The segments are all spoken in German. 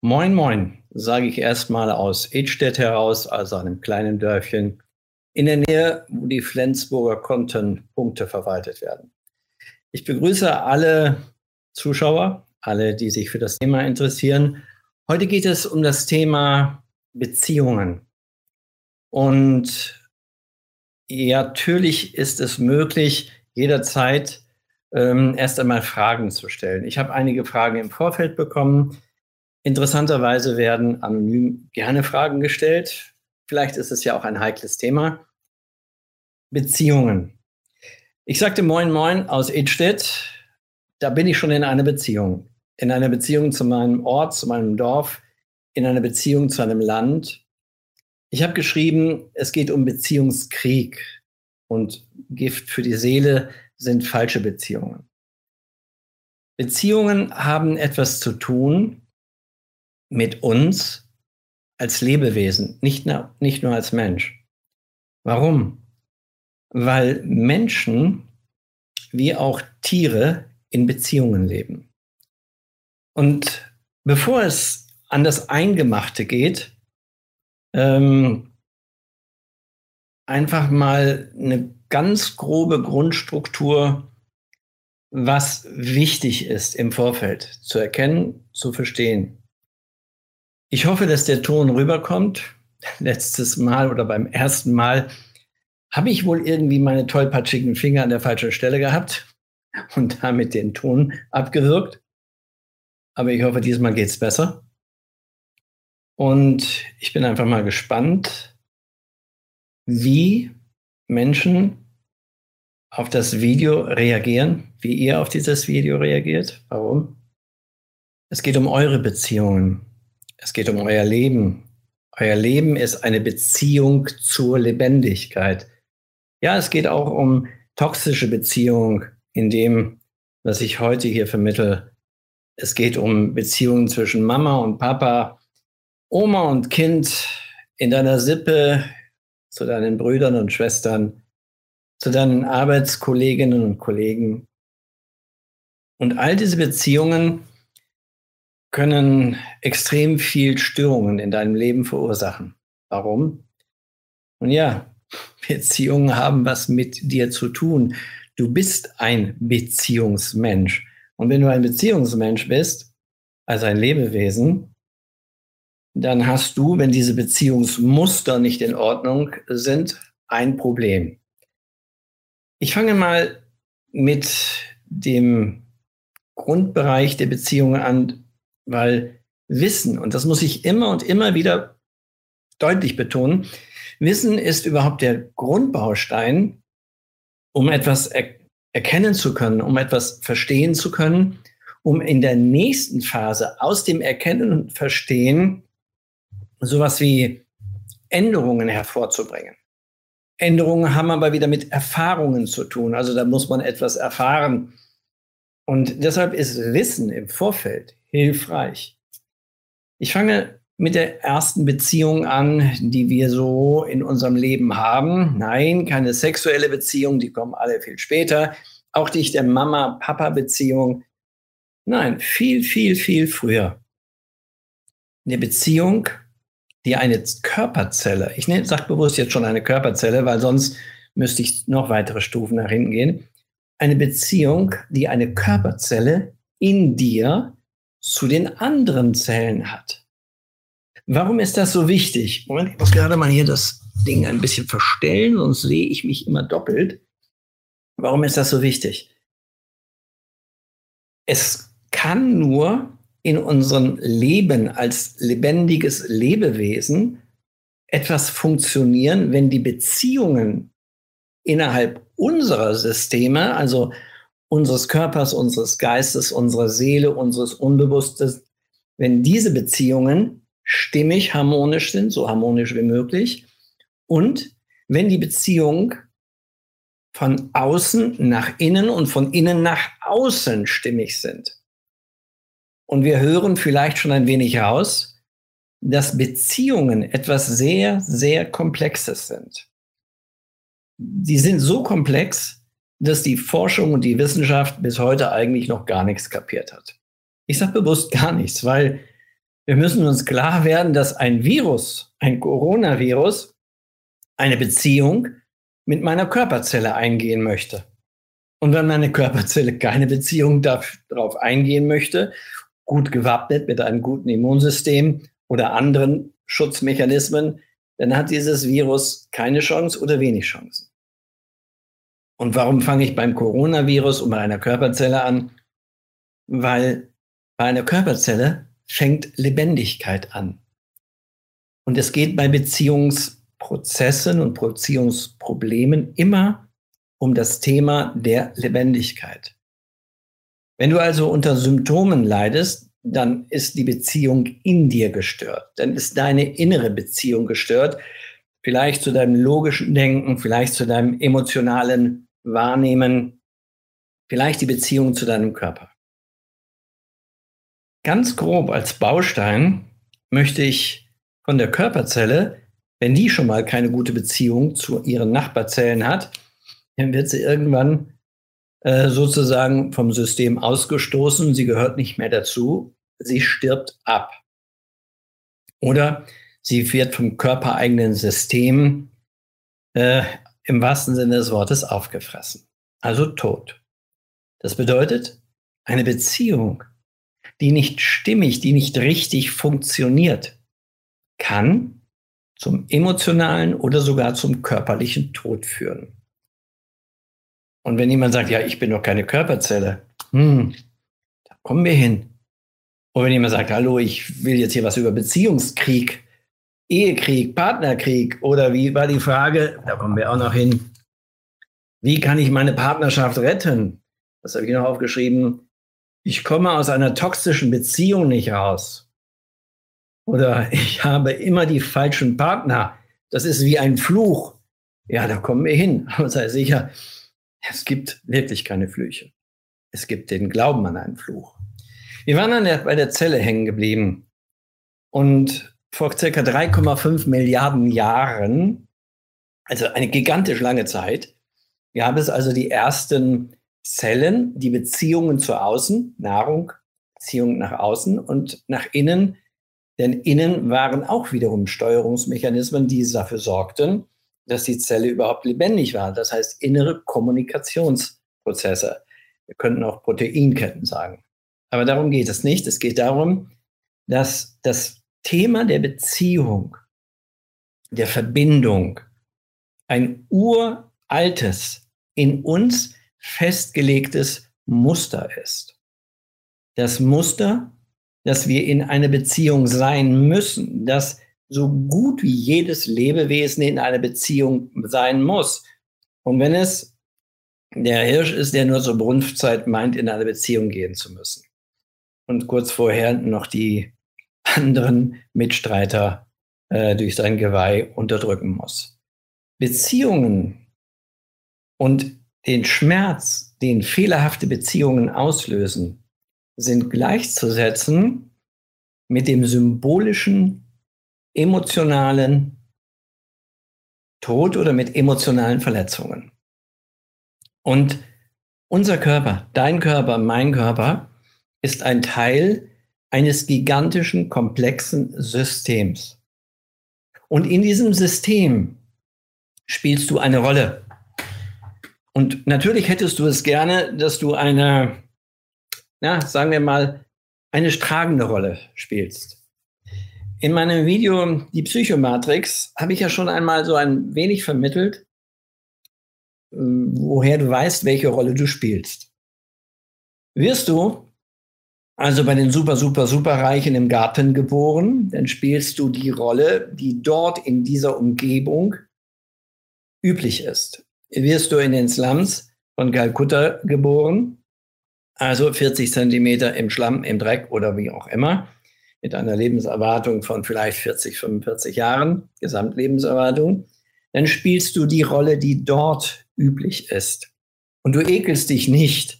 Moin, moin, sage ich erstmal aus Edstedt heraus, also einem kleinen Dörfchen in der Nähe, wo die Flensburger Kontenpunkte verwaltet werden. Ich begrüße alle Zuschauer, alle, die sich für das Thema interessieren. Heute geht es um das Thema Beziehungen. Und natürlich ist es möglich, jederzeit ähm, erst einmal Fragen zu stellen. Ich habe einige Fragen im Vorfeld bekommen Interessanterweise werden anonym gerne Fragen gestellt. Vielleicht ist es ja auch ein heikles Thema. Beziehungen. Ich sagte Moin Moin aus Edstedt. Da bin ich schon in einer Beziehung. In einer Beziehung zu meinem Ort, zu meinem Dorf, in einer Beziehung zu einem Land. Ich habe geschrieben, es geht um Beziehungskrieg und Gift für die Seele sind falsche Beziehungen. Beziehungen haben etwas zu tun mit uns als Lebewesen, nicht nur, nicht nur als Mensch. Warum? Weil Menschen wie auch Tiere in Beziehungen leben. Und bevor es an das Eingemachte geht, ähm, einfach mal eine ganz grobe Grundstruktur, was wichtig ist im Vorfeld zu erkennen, zu verstehen. Ich hoffe, dass der Ton rüberkommt. Letztes Mal oder beim ersten Mal habe ich wohl irgendwie meine tollpatschigen Finger an der falschen Stelle gehabt und damit den Ton abgewirkt. Aber ich hoffe, diesmal geht es besser. Und ich bin einfach mal gespannt, wie Menschen auf das Video reagieren, wie ihr auf dieses Video reagiert. Warum? Es geht um eure Beziehungen. Es geht um euer Leben. Euer Leben ist eine Beziehung zur Lebendigkeit. Ja, es geht auch um toxische Beziehungen in dem, was ich heute hier vermittle. Es geht um Beziehungen zwischen Mama und Papa, Oma und Kind, in deiner Sippe, zu deinen Brüdern und Schwestern, zu deinen Arbeitskolleginnen und Kollegen. Und all diese Beziehungen können extrem viel Störungen in deinem Leben verursachen. Warum? Und ja, Beziehungen haben was mit dir zu tun. Du bist ein Beziehungsmensch. Und wenn du ein Beziehungsmensch bist, also ein Lebewesen, dann hast du, wenn diese Beziehungsmuster nicht in Ordnung sind, ein Problem. Ich fange mal mit dem Grundbereich der Beziehungen an, weil Wissen, und das muss ich immer und immer wieder deutlich betonen, Wissen ist überhaupt der Grundbaustein, um etwas er erkennen zu können, um etwas verstehen zu können, um in der nächsten Phase aus dem Erkennen und Verstehen sowas wie Änderungen hervorzubringen. Änderungen haben aber wieder mit Erfahrungen zu tun. Also da muss man etwas erfahren. Und deshalb ist Wissen im Vorfeld hilfreich. Ich fange mit der ersten Beziehung an, die wir so in unserem Leben haben. Nein, keine sexuelle Beziehung, die kommen alle viel später. Auch nicht der Mama-Papa-Beziehung. Nein, viel, viel, viel früher. Eine Beziehung, die eine Körperzelle, ich sage bewusst jetzt schon eine Körperzelle, weil sonst müsste ich noch weitere Stufen nach hinten gehen. Eine Beziehung, die eine Körperzelle in dir zu den anderen Zellen hat. Warum ist das so wichtig? Moment, ich muss gerade mal hier das Ding ein bisschen verstellen, sonst sehe ich mich immer doppelt. Warum ist das so wichtig? Es kann nur in unserem Leben als lebendiges Lebewesen etwas funktionieren, wenn die Beziehungen innerhalb unserer Systeme, also unseres Körpers, unseres Geistes, unserer Seele, unseres Unbewusstes, wenn diese Beziehungen stimmig harmonisch sind, so harmonisch wie möglich, und wenn die Beziehung von außen nach innen und von innen nach außen stimmig sind. Und wir hören vielleicht schon ein wenig raus, dass Beziehungen etwas sehr, sehr Komplexes sind. Die sind so komplex, dass die Forschung und die Wissenschaft bis heute eigentlich noch gar nichts kapiert hat. Ich sage bewusst gar nichts, weil wir müssen uns klar werden, dass ein Virus, ein Coronavirus, eine Beziehung mit meiner Körperzelle eingehen möchte. Und wenn meine Körperzelle keine Beziehung darauf eingehen möchte, gut gewappnet mit einem guten Immunsystem oder anderen Schutzmechanismen, dann hat dieses Virus keine Chance oder wenig Chancen. Und warum fange ich beim Coronavirus und bei einer Körperzelle an? Weil bei einer Körperzelle fängt Lebendigkeit an. Und es geht bei Beziehungsprozessen und Beziehungsproblemen immer um das Thema der Lebendigkeit. Wenn du also unter Symptomen leidest, dann ist die Beziehung in dir gestört. Dann ist deine innere Beziehung gestört. Vielleicht zu deinem logischen Denken, vielleicht zu deinem emotionalen Wahrnehmen, vielleicht die Beziehung zu deinem Körper. Ganz grob als Baustein möchte ich von der Körperzelle, wenn die schon mal keine gute Beziehung zu ihren Nachbarzellen hat, dann wird sie irgendwann äh, sozusagen vom System ausgestoßen. Sie gehört nicht mehr dazu. Sie stirbt ab. Oder sie wird vom körpereigenen System äh, im wahrsten Sinne des Wortes aufgefressen. Also tot. Das bedeutet, eine Beziehung, die nicht stimmig, die nicht richtig funktioniert, kann zum emotionalen oder sogar zum körperlichen Tod führen. Und wenn jemand sagt, ja, ich bin doch keine Körperzelle, hm, da kommen wir hin. Und wenn jemand sagt, hallo, ich will jetzt hier was über Beziehungskrieg, Ehekrieg, Partnerkrieg oder wie war die Frage, da kommen wir auch noch hin, wie kann ich meine Partnerschaft retten? Das habe ich noch aufgeschrieben. Ich komme aus einer toxischen Beziehung nicht raus. Oder ich habe immer die falschen Partner. Das ist wie ein Fluch. Ja, da kommen wir hin. Aber sei sicher, es gibt wirklich keine Flüche. Es gibt den Glauben an einen Fluch. Wir waren an der, bei der Zelle hängen geblieben. Und vor circa 3,5 Milliarden Jahren, also eine gigantisch lange Zeit, gab es also die ersten Zellen, die Beziehungen zu außen, Nahrung, Beziehungen nach außen und nach innen. Denn innen waren auch wiederum Steuerungsmechanismen, die dafür sorgten, dass die Zelle überhaupt lebendig war. Das heißt innere Kommunikationsprozesse. Wir könnten auch Proteinketten sagen. Aber darum geht es nicht. Es geht darum, dass das Thema der Beziehung, der Verbindung, ein uraltes, in uns festgelegtes Muster ist. Das Muster, dass wir in einer Beziehung sein müssen, dass so gut wie jedes Lebewesen in einer Beziehung sein muss. Und wenn es der Hirsch ist, der nur zur Brunftzeit meint, in eine Beziehung gehen zu müssen. Und kurz vorher noch die anderen Mitstreiter äh, durch sein Geweih unterdrücken muss. Beziehungen und den Schmerz, den fehlerhafte Beziehungen auslösen, sind gleichzusetzen mit dem symbolischen emotionalen Tod oder mit emotionalen Verletzungen. Und unser Körper, dein Körper, mein Körper, ist ein Teil eines gigantischen, komplexen Systems. Und in diesem System spielst du eine Rolle. Und natürlich hättest du es gerne, dass du eine, na, sagen wir mal, eine tragende Rolle spielst. In meinem Video Die Psychomatrix habe ich ja schon einmal so ein wenig vermittelt, woher du weißt, welche Rolle du spielst. Wirst du also bei den super, super, super Reichen im Garten geboren, dann spielst du die Rolle, die dort in dieser Umgebung üblich ist. Wirst du in den Slums von Kalkutta geboren, also 40 Zentimeter im Schlamm, im Dreck oder wie auch immer, mit einer Lebenserwartung von vielleicht 40, 45 Jahren, Gesamtlebenserwartung, dann spielst du die Rolle, die dort üblich ist. Und du ekelst dich nicht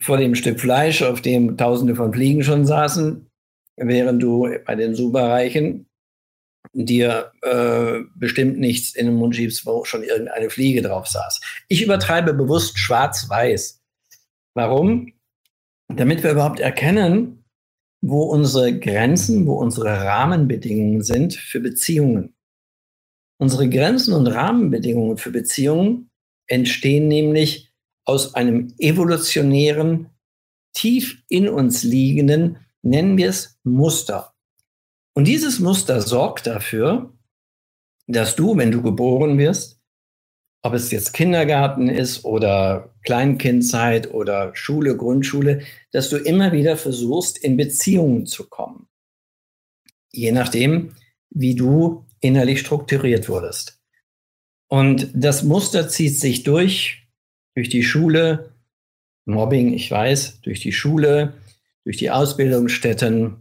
vor dem Stück Fleisch, auf dem Tausende von Fliegen schon saßen, während du bei den Superreichen dir äh, bestimmt nichts in den Mund schiebst, wo schon irgendeine Fliege drauf saß. Ich übertreibe bewusst schwarz-weiß. Warum? Damit wir überhaupt erkennen, wo unsere Grenzen, wo unsere Rahmenbedingungen sind für Beziehungen. Unsere Grenzen und Rahmenbedingungen für Beziehungen entstehen nämlich aus einem evolutionären, tief in uns liegenden, nennen wir es Muster. Und dieses Muster sorgt dafür, dass du, wenn du geboren wirst, ob es jetzt Kindergarten ist oder Kleinkindzeit oder Schule, Grundschule, dass du immer wieder versuchst, in Beziehungen zu kommen. Je nachdem, wie du innerlich strukturiert wurdest. Und das Muster zieht sich durch, durch die Schule, Mobbing, ich weiß, durch die Schule, durch die Ausbildungsstätten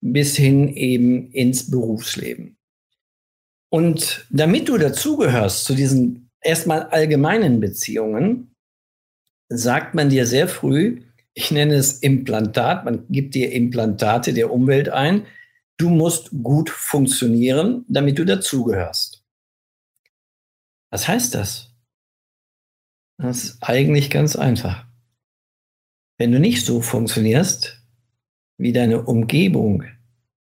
bis hin eben ins Berufsleben. Und damit du dazugehörst zu diesen erstmal allgemeinen Beziehungen, sagt man dir sehr früh, ich nenne es Implantat, man gibt dir Implantate der Umwelt ein, du musst gut funktionieren, damit du dazugehörst. Was heißt das? Das ist eigentlich ganz einfach. Wenn du nicht so funktionierst, wie deine Umgebung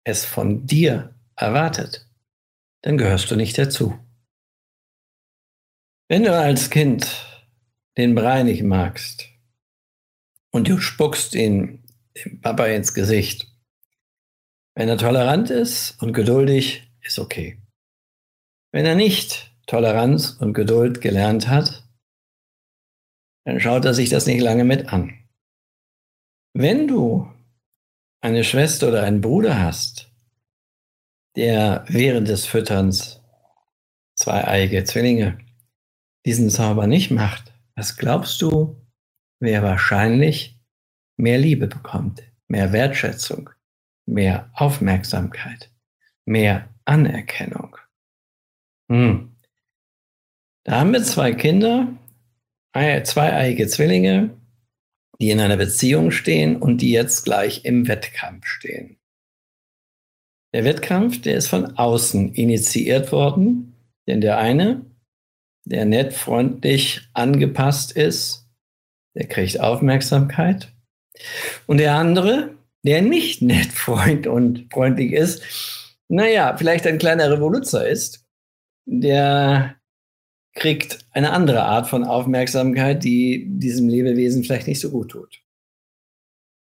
es von dir erwartet, dann gehörst du nicht dazu. Wenn du als Kind den Brei nicht magst und du spuckst ihn dem Papa ins Gesicht, wenn er tolerant ist und geduldig, ist okay. Wenn er nicht Toleranz und Geduld gelernt hat, dann schaut er sich das nicht lange mit an. Wenn du eine Schwester oder einen Bruder hast, der während des Fütterns zweieige Zwillinge diesen Zauber nicht macht, was glaubst du, wer wahrscheinlich mehr Liebe bekommt, mehr Wertschätzung, mehr Aufmerksamkeit, mehr Anerkennung? Hm. Da haben wir zwei Kinder, zweieige Zwillinge, die in einer Beziehung stehen und die jetzt gleich im Wettkampf stehen. Der Wettkampf, der ist von außen initiiert worden, denn der eine, der nett, freundlich, angepasst ist, der kriegt Aufmerksamkeit. Und der andere, der nicht nett, freund und freundlich ist, naja, vielleicht ein kleiner Revoluzer ist, der kriegt eine andere Art von Aufmerksamkeit, die diesem Lebewesen vielleicht nicht so gut tut.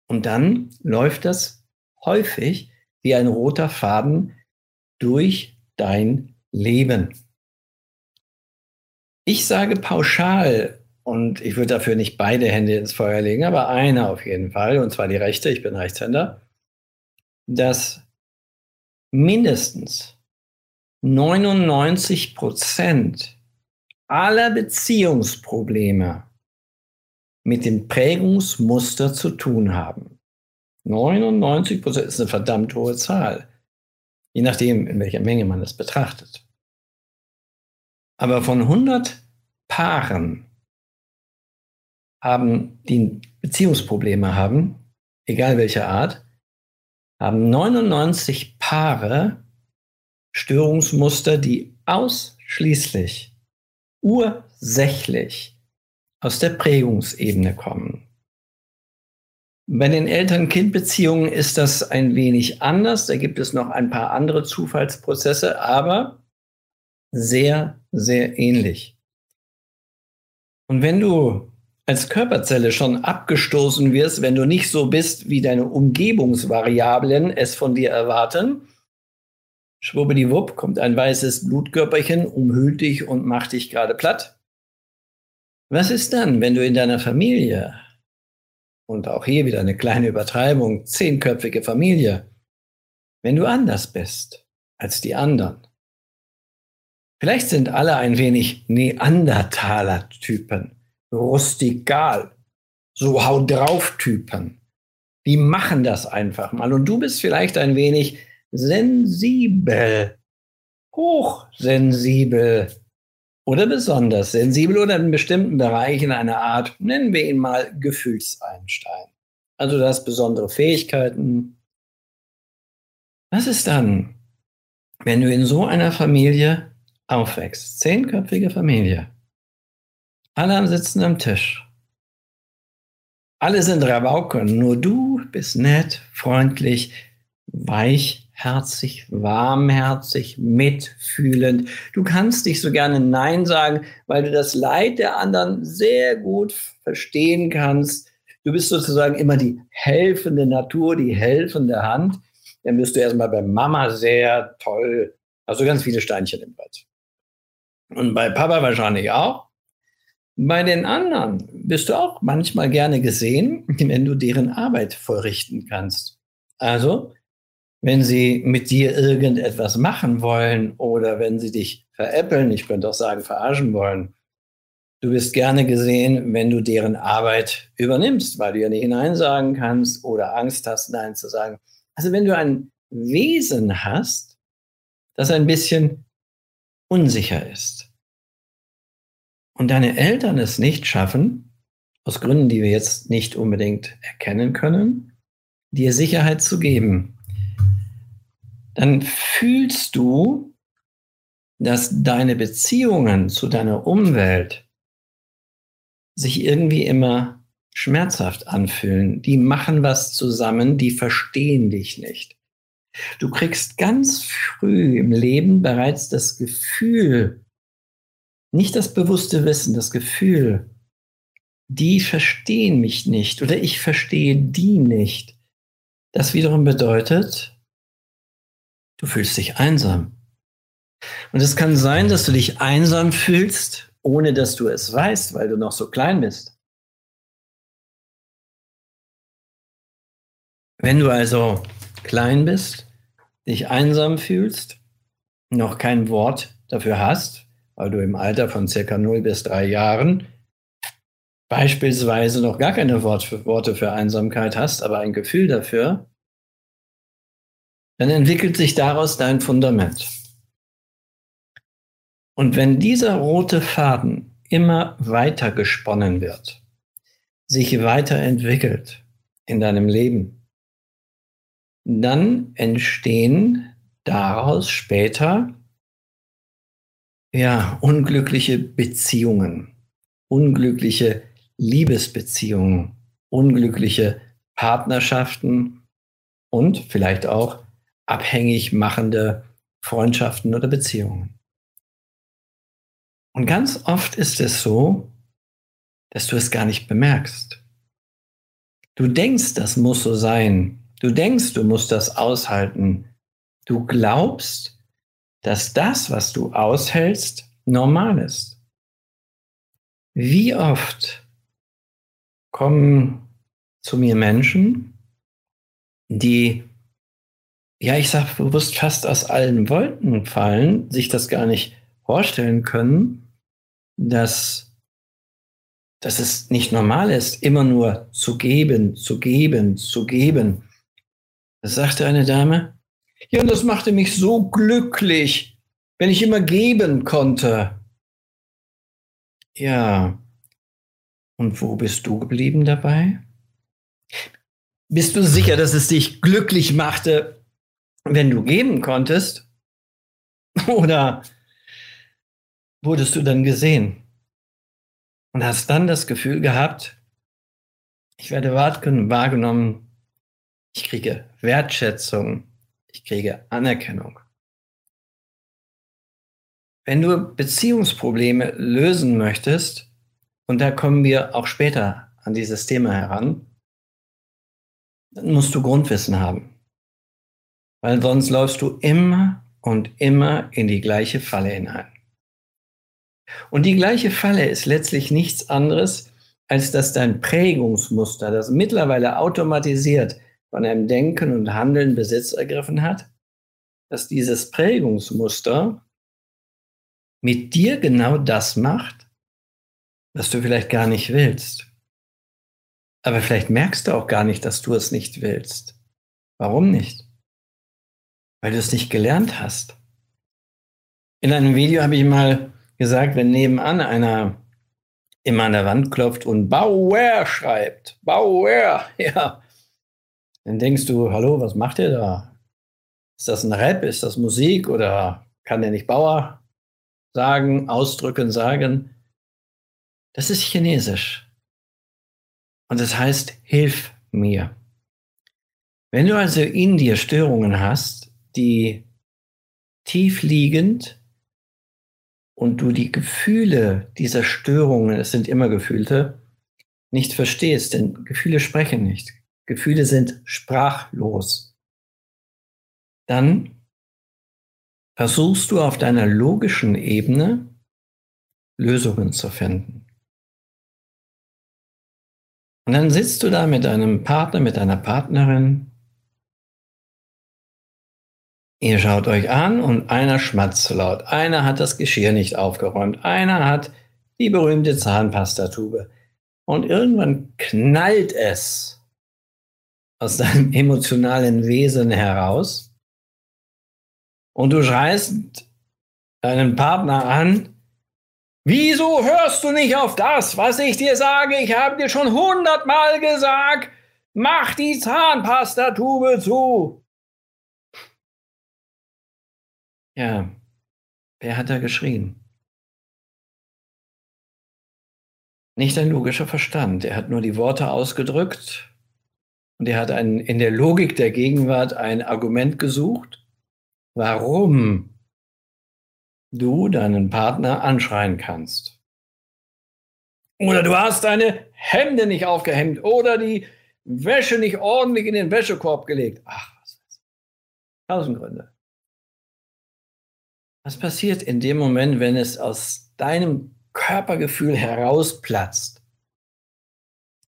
Und dann läuft das häufig wie ein roter Faden durch dein Leben. Ich sage pauschal, und ich würde dafür nicht beide Hände ins Feuer legen, aber eine auf jeden Fall, und zwar die rechte, ich bin Rechtshänder, dass mindestens 99 Prozent aller Beziehungsprobleme mit dem Prägungsmuster zu tun haben. 99 Prozent ist eine verdammt hohe Zahl, je nachdem, in welcher Menge man es betrachtet. Aber von 100 Paaren haben, die Beziehungsprobleme haben, egal welcher Art, haben 99 Paare Störungsmuster, die ausschließlich ursächlich aus der Prägungsebene kommen. Bei den Eltern-Kind-Beziehungen ist das ein wenig anders. Da gibt es noch ein paar andere Zufallsprozesse, aber sehr, sehr ähnlich. Und wenn du als Körperzelle schon abgestoßen wirst, wenn du nicht so bist, wie deine Umgebungsvariablen es von dir erwarten, Schwuppdiwupp kommt ein weißes Blutkörperchen, umhüllt dich und macht dich gerade platt. Was ist dann, wenn du in deiner Familie, und auch hier wieder eine kleine Übertreibung, zehnköpfige Familie, wenn du anders bist als die anderen? Vielleicht sind alle ein wenig Neandertaler-Typen, rustikal, so hau drauf Typen. Die machen das einfach mal. Und du bist vielleicht ein wenig sensibel, hochsensibel oder besonders sensibel oder in bestimmten Bereichen eine Art, nennen wir ihn mal Gefühlseinstein. Also du hast besondere Fähigkeiten. Was ist dann, wenn du in so einer Familie aufwächst? Zehnköpfige Familie. Alle sitzen am Tisch. Alle sind Rabauken, nur du bist nett, freundlich, weichherzig, warmherzig, mitfühlend. Du kannst dich so gerne Nein sagen, weil du das Leid der anderen sehr gut verstehen kannst. Du bist sozusagen immer die helfende Natur, die helfende Hand. Dann bist du erstmal bei Mama sehr toll. Also ganz viele Steinchen im Bett. Und bei Papa wahrscheinlich auch. Bei den anderen bist du auch manchmal gerne gesehen, wenn du deren Arbeit vorrichten kannst. Also, wenn sie mit dir irgendetwas machen wollen oder wenn sie dich veräppeln, ich könnte auch sagen, verarschen wollen, du bist gerne gesehen, wenn du deren Arbeit übernimmst, weil du ja nicht Nein sagen kannst oder Angst hast, Nein zu sagen. Also wenn du ein Wesen hast, das ein bisschen unsicher ist, und deine Eltern es nicht schaffen, aus Gründen, die wir jetzt nicht unbedingt erkennen können, dir Sicherheit zu geben, dann fühlst du, dass deine Beziehungen zu deiner Umwelt sich irgendwie immer schmerzhaft anfühlen. Die machen was zusammen, die verstehen dich nicht. Du kriegst ganz früh im Leben bereits das Gefühl, nicht das bewusste Wissen, das Gefühl, die verstehen mich nicht oder ich verstehe die nicht. Das wiederum bedeutet, du fühlst dich einsam. Und es kann sein, dass du dich einsam fühlst, ohne dass du es weißt, weil du noch so klein bist. Wenn du also klein bist, dich einsam fühlst, noch kein Wort dafür hast, weil du im Alter von circa 0 bis 3 Jahren beispielsweise noch gar keine Worte für Einsamkeit hast, aber ein Gefühl dafür, dann entwickelt sich daraus dein Fundament. Und wenn dieser rote Faden immer weiter gesponnen wird, sich weiterentwickelt in deinem Leben, dann entstehen daraus später ja, unglückliche Beziehungen, unglückliche Liebesbeziehungen, unglückliche Partnerschaften und vielleicht auch abhängig machende Freundschaften oder Beziehungen. Und ganz oft ist es so, dass du es gar nicht bemerkst. Du denkst, das muss so sein. Du denkst, du musst das aushalten. Du glaubst, dass das, was du aushältst, normal ist. Wie oft kommen zu mir Menschen, die, ja, ich sage bewusst fast aus allen Wolken fallen, sich das gar nicht vorstellen können, dass, dass es nicht normal ist, immer nur zu geben, zu geben, zu geben. Das sagte eine Dame, ja, und das machte mich so glücklich, wenn ich immer geben konnte. Ja. Und wo bist du geblieben dabei? Bist du sicher, dass es dich glücklich machte, wenn du geben konntest? Oder wurdest du dann gesehen und hast dann das Gefühl gehabt, ich werde wahrgenommen, ich kriege Wertschätzung, ich kriege Anerkennung. Wenn du Beziehungsprobleme lösen möchtest, und da kommen wir auch später an dieses Thema heran, dann musst du Grundwissen haben. Weil sonst läufst du immer und immer in die gleiche Falle hinein. Und die gleiche Falle ist letztlich nichts anderes, als dass dein Prägungsmuster, das mittlerweile automatisiert von einem Denken und Handeln Besitz ergriffen hat, dass dieses Prägungsmuster mit dir genau das macht, was du vielleicht gar nicht willst. Aber vielleicht merkst du auch gar nicht, dass du es nicht willst. Warum nicht? Weil du es nicht gelernt hast. In einem Video habe ich mal gesagt, wenn nebenan einer immer an der Wand klopft und Bauer schreibt, Bauer, ja, dann denkst du, hallo, was macht der da? Ist das ein Rap? Ist das Musik? Oder kann der nicht Bauer sagen, ausdrücken, sagen? Das ist Chinesisch. Und das heißt, hilf mir. Wenn du also in dir Störungen hast, die tief liegend und du die Gefühle dieser Störungen, es sind immer Gefühlte, nicht verstehst, denn Gefühle sprechen nicht. Gefühle sind sprachlos. Dann versuchst du auf deiner logischen Ebene Lösungen zu finden. Und dann sitzt du da mit deinem Partner, mit deiner Partnerin. Ihr schaut euch an und einer schmatzt laut. Einer hat das Geschirr nicht aufgeräumt. Einer hat die berühmte Zahnpastatube. Und irgendwann knallt es aus deinem emotionalen Wesen heraus. Und du schreist deinen Partner an, Wieso hörst du nicht auf das, was ich dir sage? Ich habe dir schon hundertmal gesagt, mach die Zahnpastatube zu. Ja, wer hat da geschrien? Nicht ein logischer Verstand. Er hat nur die Worte ausgedrückt und er hat ein, in der Logik der Gegenwart ein Argument gesucht, warum du deinen Partner anschreien kannst. Oder du hast deine Hemde nicht aufgehemmt oder die Wäsche nicht ordentlich in den Wäschekorb gelegt. Ach, was weiß ich. Tausend Gründe. Was passiert in dem Moment, wenn es aus deinem Körpergefühl herausplatzt?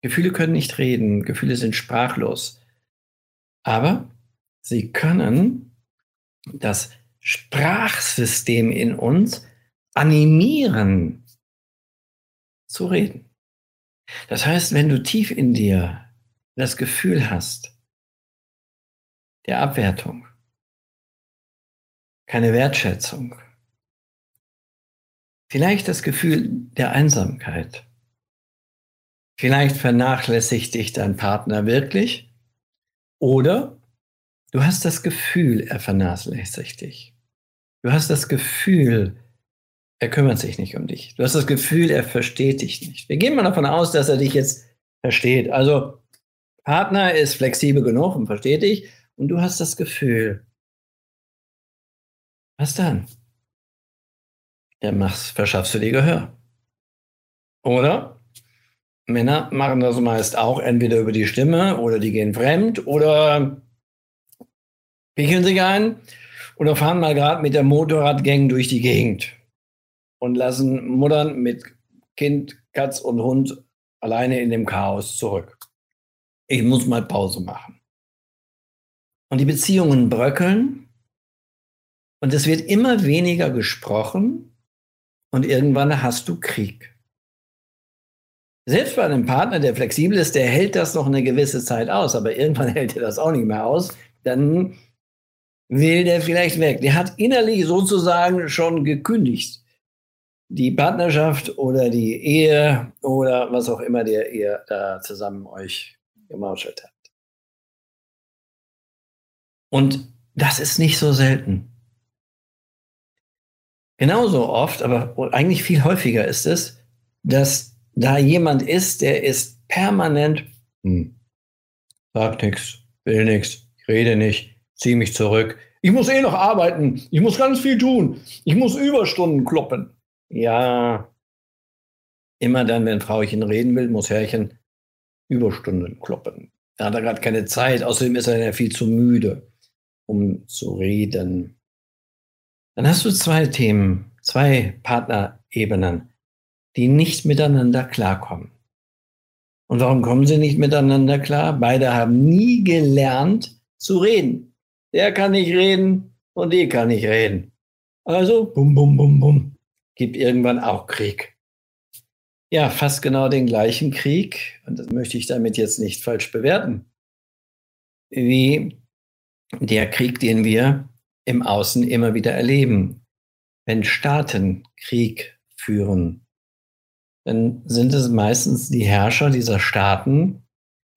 Gefühle können nicht reden, Gefühle sind sprachlos. Aber sie können das Sprachsystem in uns animieren zu reden. Das heißt, wenn du tief in dir das Gefühl hast der Abwertung, keine Wertschätzung, vielleicht das Gefühl der Einsamkeit, vielleicht vernachlässigt dich dein Partner wirklich oder du hast das Gefühl, er vernachlässigt dich. Du hast das Gefühl, er kümmert sich nicht um dich. Du hast das Gefühl, er versteht dich nicht. Wir gehen mal davon aus, dass er dich jetzt versteht. Also Partner ist flexibel genug und versteht dich und du hast das Gefühl. Was dann? Dann machst, verschaffst du dir Gehör. Oder Männer machen das meist auch entweder über die Stimme oder die gehen fremd oder pickeln sich ein oder fahren mal gerade mit der Motorradgang durch die Gegend und lassen Muttern mit Kind, Katz und Hund alleine in dem Chaos zurück. Ich muss mal Pause machen. Und die Beziehungen bröckeln und es wird immer weniger gesprochen und irgendwann hast du Krieg. Selbst bei einem Partner, der flexibel ist, der hält das noch eine gewisse Zeit aus, aber irgendwann hält er das auch nicht mehr aus. Dann will der vielleicht weg. Der hat innerlich sozusagen schon gekündigt. Die Partnerschaft oder die Ehe oder was auch immer der ihr da zusammen euch gemauschelt habt. Und das ist nicht so selten. Genauso oft, aber eigentlich viel häufiger ist es, dass da jemand ist, der ist permanent, hm, sagt nichts, will nichts, rede nicht, ziehe mich zurück. Ich muss eh noch arbeiten. Ich muss ganz viel tun. Ich muss Überstunden kloppen. Ja, immer dann, wenn Frauchen reden will, muss Herrchen Überstunden kloppen. Da hat er gerade keine Zeit. Außerdem ist er ja viel zu müde, um zu reden. Dann hast du zwei Themen, zwei Partnerebenen, die nicht miteinander klarkommen. Und warum kommen sie nicht miteinander klar? Beide haben nie gelernt zu reden der kann nicht reden und die kann nicht reden. Also, bum, bum, bum, bum, gibt irgendwann auch Krieg. ja fast genau den gleichen Krieg, und das möchte ich damit jetzt nicht falsch bewerten, wie der Krieg, den wir im Außen immer wieder erleben. Wenn Staaten Krieg führen, dann sind es meistens die Herrscher dieser Staaten,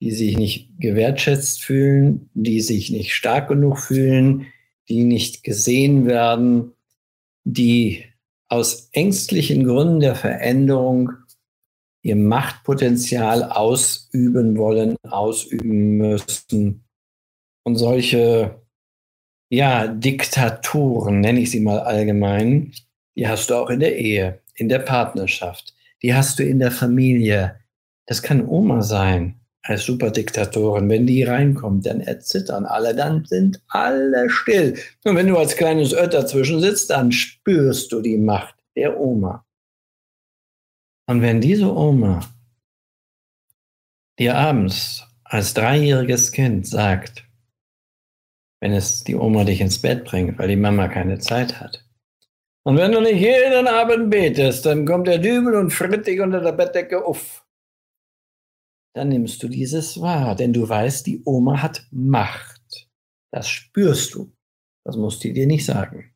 die sich nicht gewertschätzt fühlen, die sich nicht stark genug fühlen, die nicht gesehen werden, die aus ängstlichen Gründen der Veränderung ihr Machtpotenzial ausüben wollen, ausüben müssen. Und solche, ja, Diktatoren, nenne ich sie mal allgemein, die hast du auch in der Ehe, in der Partnerschaft, die hast du in der Familie. Das kann Oma sein, als Superdiktatorin. Wenn die reinkommt, dann erzittern alle, dann sind alle still. Und wenn du als kleines Ött dazwischen sitzt, dann spürst du die Macht der Oma. Und wenn diese Oma dir abends als dreijähriges Kind sagt, wenn es die Oma dich ins Bett bringt, weil die Mama keine Zeit hat. Und wenn du nicht jeden Abend betest, dann kommt der Dübel und fritt dich unter der Bettdecke auf. Dann nimmst du dieses wahr, denn du weißt, die Oma hat Macht. Das spürst du. Das muss die dir nicht sagen.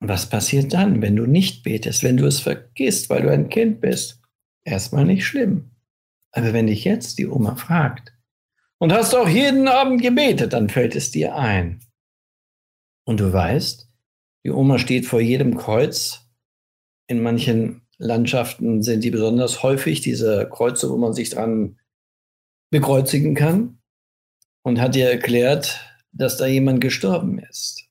Und was passiert dann, wenn du nicht betest, wenn du es vergisst, weil du ein Kind bist? Erstmal nicht schlimm. Aber wenn dich jetzt die Oma fragt, und hast auch jeden Abend gebetet, dann fällt es dir ein. Und du weißt, die Oma steht vor jedem Kreuz. In manchen Landschaften sind die besonders häufig, diese Kreuze, wo man sich dran bekreuzigen kann. Und hat dir erklärt, dass da jemand gestorben ist,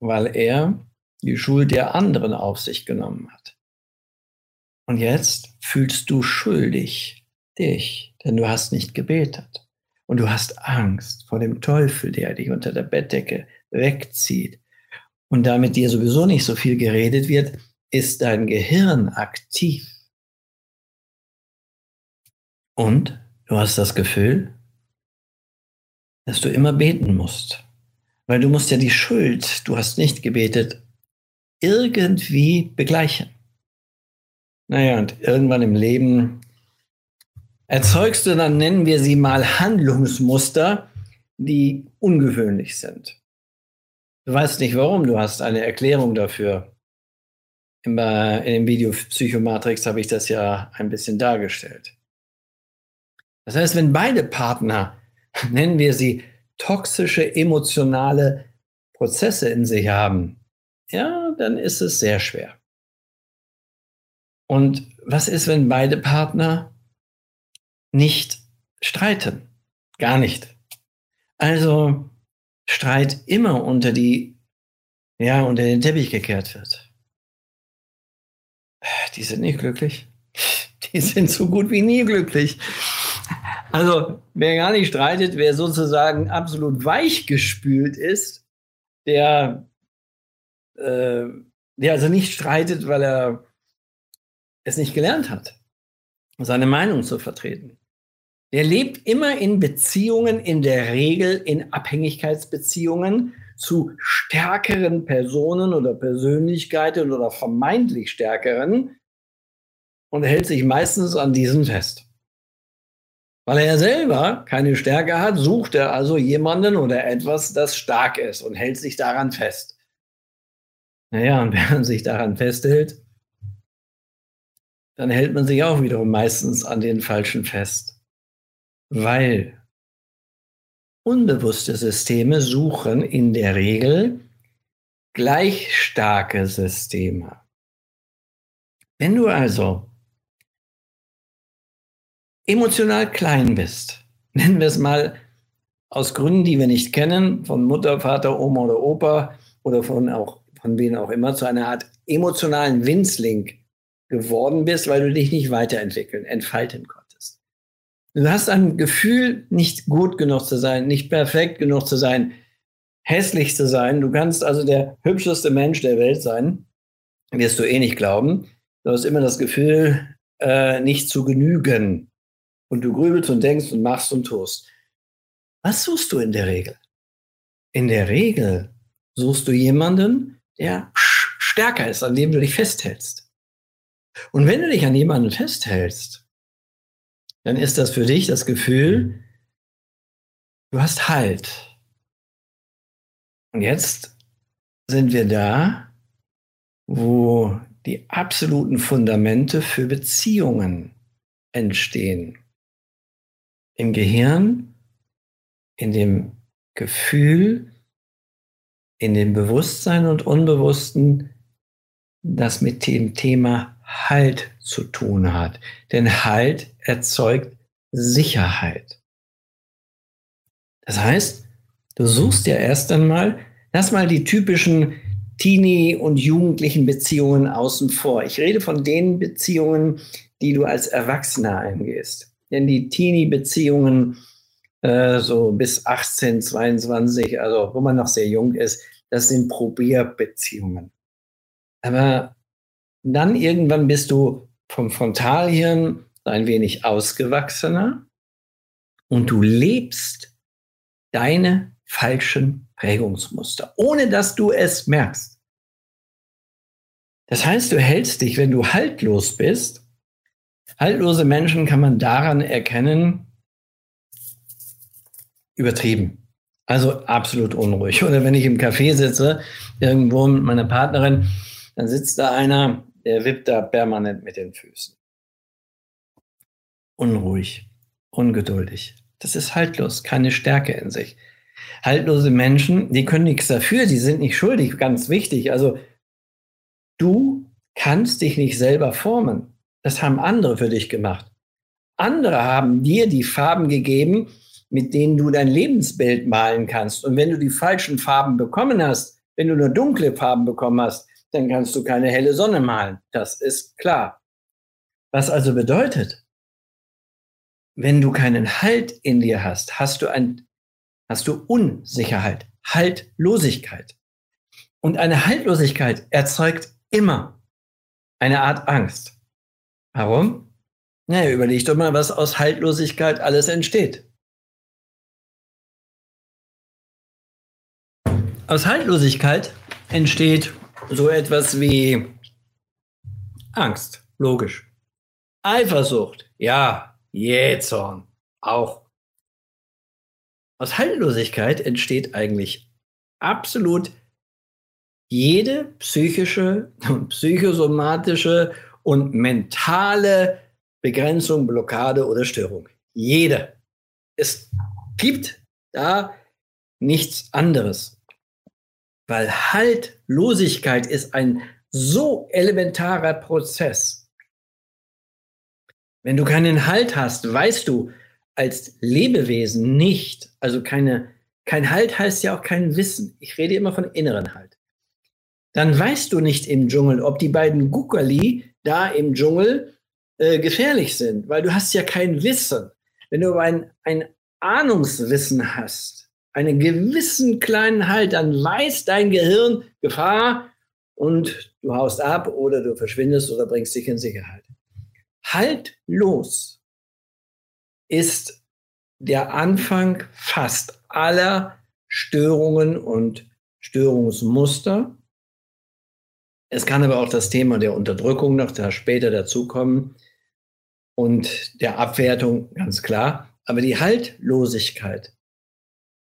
weil er die Schuld der anderen auf sich genommen hat. Und jetzt fühlst du schuldig dich, denn du hast nicht gebetet. Und du hast Angst vor dem Teufel, der dich unter der Bettdecke wegzieht. Und damit dir sowieso nicht so viel geredet wird, ist dein Gehirn aktiv. Und du hast das Gefühl, dass du immer beten musst. Weil du musst ja die Schuld, du hast nicht gebetet, irgendwie begleichen. Naja, und irgendwann im Leben erzeugst du dann, nennen wir sie mal, Handlungsmuster, die ungewöhnlich sind. Du weißt nicht warum, du hast eine Erklärung dafür. In, dem Video Psychomatrix habe ich das ja ein bisschen dargestellt. Das heißt, wenn beide Partner, nennen wir sie, toxische emotionale Prozesse in sich haben, ja, dann ist es sehr schwer. Und was ist, wenn beide Partner nicht streiten? Gar nicht. Also Streit immer unter die, ja, unter den Teppich gekehrt wird. Die sind nicht glücklich. Die sind so gut wie nie glücklich. Also, wer gar nicht streitet, wer sozusagen absolut weichgespült ist, der äh, der also nicht streitet, weil er es nicht gelernt hat, seine Meinung zu vertreten. Der lebt immer in Beziehungen, in der Regel in Abhängigkeitsbeziehungen zu stärkeren Personen oder Persönlichkeiten oder vermeintlich stärkeren und hält sich meistens an diesen fest. Weil er selber keine Stärke hat, sucht er also jemanden oder etwas, das stark ist und hält sich daran fest. Naja, und wenn man sich daran festhält, dann hält man sich auch wiederum meistens an den Falschen fest. Weil unbewusste Systeme suchen in der Regel gleich starke Systeme. Wenn du also emotional klein bist, nennen wir es mal aus Gründen, die wir nicht kennen, von Mutter, Vater, Oma oder Opa oder von auch von wem auch immer, zu einer Art emotionalen Winzling geworden bist, weil du dich nicht weiterentwickeln, entfalten konntest. Du hast ein Gefühl, nicht gut genug zu sein, nicht perfekt genug zu sein, hässlich zu sein. Du kannst also der hübscheste Mensch der Welt sein, wirst du eh nicht glauben. Du hast immer das Gefühl, äh, nicht zu genügen. Und du grübelst und denkst und machst und tust. Was suchst du in der Regel? In der Regel suchst du jemanden, der stärker ist, an dem du dich festhältst. Und wenn du dich an jemanden festhältst, dann ist das für dich das Gefühl, du hast Halt. Und jetzt sind wir da, wo die absoluten Fundamente für Beziehungen entstehen. Im Gehirn, in dem Gefühl, in dem Bewusstsein und Unbewussten, das mit dem Thema Halt zu tun hat. Denn Halt erzeugt Sicherheit. Das heißt, du suchst ja erst einmal, lass mal die typischen Teenie- und jugendlichen Beziehungen außen vor. Ich rede von den Beziehungen, die du als Erwachsener eingehst. Denn die Teenie-Beziehungen, äh, so bis 18, 22, also wo man noch sehr jung ist, das sind Probierbeziehungen. Aber dann irgendwann bist du vom Frontalhirn ein wenig ausgewachsener und du lebst deine falschen Prägungsmuster, ohne dass du es merkst. Das heißt, du hältst dich, wenn du haltlos bist. Haltlose Menschen kann man daran erkennen, übertrieben. Also absolut unruhig. Oder wenn ich im Café sitze, irgendwo mit meiner Partnerin, dann sitzt da einer, der wippt da permanent mit den Füßen. Unruhig, ungeduldig. Das ist haltlos, keine Stärke in sich. Haltlose Menschen, die können nichts dafür, die sind nicht schuldig, ganz wichtig. Also du kannst dich nicht selber formen. Das haben andere für dich gemacht. Andere haben dir die Farben gegeben, mit denen du dein Lebensbild malen kannst. Und wenn du die falschen Farben bekommen hast, wenn du nur dunkle Farben bekommen hast, dann kannst du keine helle Sonne malen. Das ist klar. Was also bedeutet, wenn du keinen Halt in dir hast, hast du, ein, hast du Unsicherheit, Haltlosigkeit. Und eine Haltlosigkeit erzeugt immer eine Art Angst. Warum? Naja, überleg doch mal, was aus Haltlosigkeit alles entsteht. Aus Haltlosigkeit entsteht so etwas wie Angst, logisch. Eifersucht, ja, Jähzorn, auch. Aus Haltlosigkeit entsteht eigentlich absolut jede psychische und psychosomatische und mentale Begrenzung, Blockade oder Störung. Jede. Es gibt da nichts anderes. Weil Haltlosigkeit ist ein so elementarer Prozess. Wenn du keinen Halt hast, weißt du als Lebewesen nicht, also keine, kein Halt heißt ja auch kein Wissen. Ich rede immer von inneren Halt. Dann weißt du nicht im Dschungel, ob die beiden Gukali da im Dschungel äh, gefährlich sind, weil du hast ja kein Wissen. Wenn du ein, ein Ahnungswissen hast, einen gewissen kleinen Halt, dann weiß dein Gehirn Gefahr und du haust ab oder du verschwindest oder bringst dich in Sicherheit. Haltlos ist der Anfang fast aller Störungen und Störungsmuster. Es kann aber auch das Thema der Unterdrückung noch da später dazukommen und der Abwertung, ganz klar. Aber die Haltlosigkeit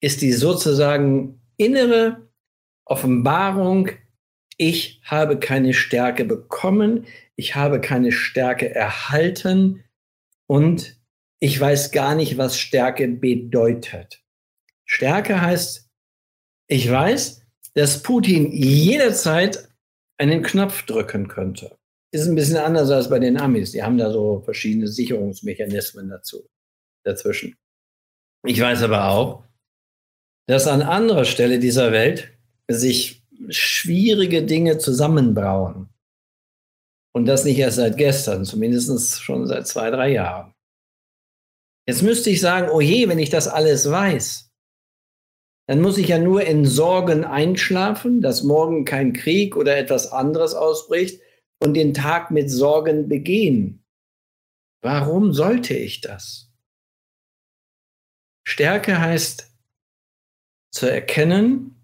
ist die sozusagen innere Offenbarung, ich habe keine Stärke bekommen, ich habe keine Stärke erhalten und ich weiß gar nicht, was Stärke bedeutet. Stärke heißt, ich weiß, dass Putin jederzeit einen Knopf drücken könnte. Ist ein bisschen anders als bei den Amis. Die haben da so verschiedene Sicherungsmechanismen dazu, dazwischen. Ich weiß aber auch, dass an anderer Stelle dieser Welt sich schwierige Dinge zusammenbrauen. Und das nicht erst seit gestern, zumindest schon seit zwei, drei Jahren. Jetzt müsste ich sagen, oh je, wenn ich das alles weiß, dann muss ich ja nur in Sorgen einschlafen, dass morgen kein Krieg oder etwas anderes ausbricht und den Tag mit Sorgen begehen. Warum sollte ich das? Stärke heißt zu erkennen,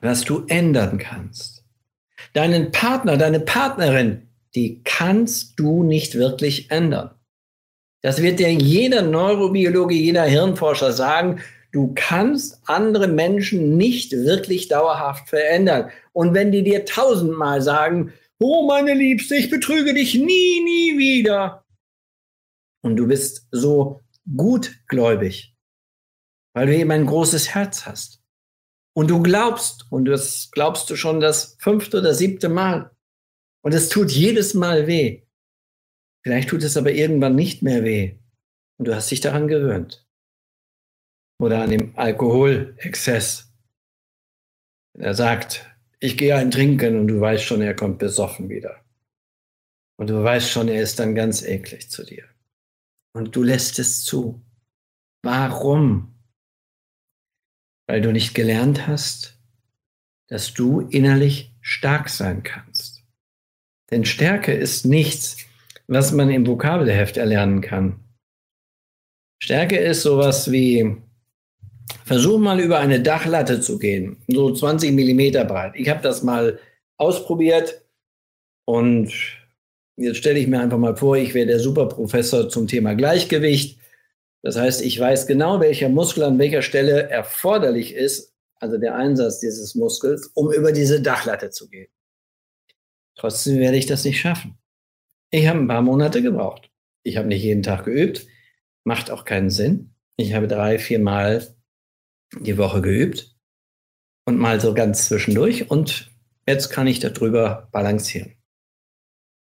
was du ändern kannst. Deinen Partner, deine Partnerin, die kannst du nicht wirklich ändern. Das wird dir jeder Neurobiologe, jeder Hirnforscher sagen. Du kannst andere Menschen nicht wirklich dauerhaft verändern. Und wenn die dir tausendmal sagen, oh meine Liebste, ich betrüge dich nie, nie wieder. Und du bist so gutgläubig, weil du eben ein großes Herz hast. Und du glaubst, und das glaubst du schon das fünfte oder siebte Mal. Und es tut jedes Mal weh. Vielleicht tut es aber irgendwann nicht mehr weh. Und du hast dich daran gewöhnt. Oder an dem Alkoholexzess. Er sagt, ich gehe ein trinken und du weißt schon, er kommt besoffen wieder. Und du weißt schon, er ist dann ganz eklig zu dir. Und du lässt es zu. Warum? Weil du nicht gelernt hast, dass du innerlich stark sein kannst. Denn Stärke ist nichts, was man im Vokabelheft erlernen kann. Stärke ist sowas wie, versuch mal über eine Dachlatte zu gehen, so 20 Millimeter breit. Ich habe das mal ausprobiert und jetzt stelle ich mir einfach mal vor, ich wäre der Superprofessor zum Thema Gleichgewicht. Das heißt, ich weiß genau, welcher Muskel an welcher Stelle erforderlich ist, also der Einsatz dieses Muskels, um über diese Dachlatte zu gehen. Trotzdem werde ich das nicht schaffen. Ich habe ein paar Monate gebraucht. Ich habe nicht jeden Tag geübt. Macht auch keinen Sinn. Ich habe drei, vier Mal die Woche geübt und mal so ganz zwischendurch und jetzt kann ich darüber balancieren.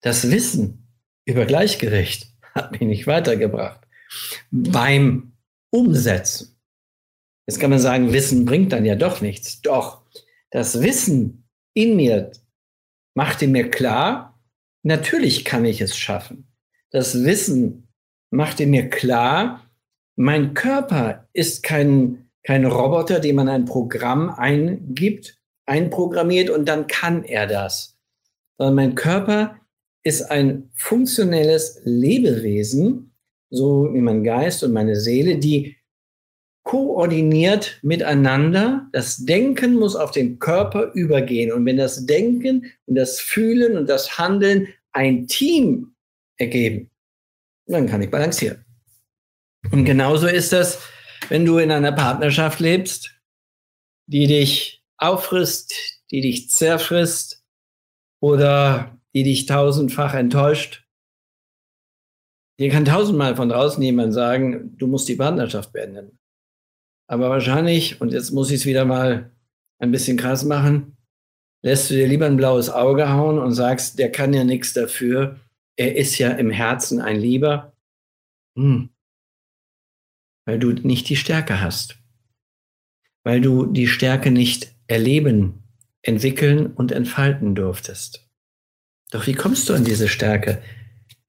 Das Wissen über Gleichgewicht hat mich nicht weitergebracht. Beim Umsetzen. Jetzt kann man sagen, Wissen bringt dann ja doch nichts. Doch, das Wissen in mir machte mir klar, natürlich kann ich es schaffen. Das Wissen machte mir klar, mein Körper ist kein, kein Roboter, dem man ein Programm eingibt, einprogrammiert und dann kann er das. Sondern mein Körper ist ein funktionelles Lebewesen, so wie mein Geist und meine Seele, die koordiniert miteinander. Das Denken muss auf den Körper übergehen. Und wenn das Denken und das Fühlen und das Handeln ein Team ergeben, dann kann ich balancieren. Und genauso ist das, wenn du in einer Partnerschaft lebst, die dich auffrisst, die dich zerfrisst oder die dich tausendfach enttäuscht. Dir kann tausendmal von draußen jemand sagen, du musst die Partnerschaft beenden. Aber wahrscheinlich, und jetzt muss ich es wieder mal ein bisschen krass machen, lässt du dir lieber ein blaues Auge hauen und sagst, der kann ja nichts dafür. Er ist ja im Herzen ein Lieber. Hm. Weil du nicht die Stärke hast. Weil du die Stärke nicht erleben, entwickeln und entfalten durftest. Doch wie kommst du an diese Stärke?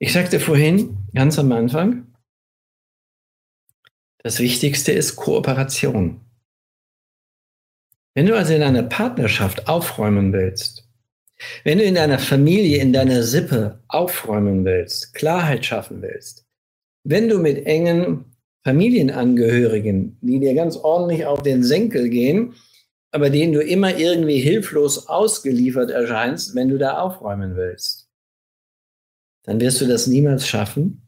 Ich sagte vorhin, ganz am Anfang, das Wichtigste ist Kooperation. Wenn du also in einer Partnerschaft aufräumen willst, wenn du in deiner Familie, in deiner Sippe aufräumen willst, Klarheit schaffen willst, wenn du mit engen Familienangehörigen, die dir ganz ordentlich auf den Senkel gehen, aber denen du immer irgendwie hilflos ausgeliefert erscheinst, wenn du da aufräumen willst, dann wirst du das niemals schaffen,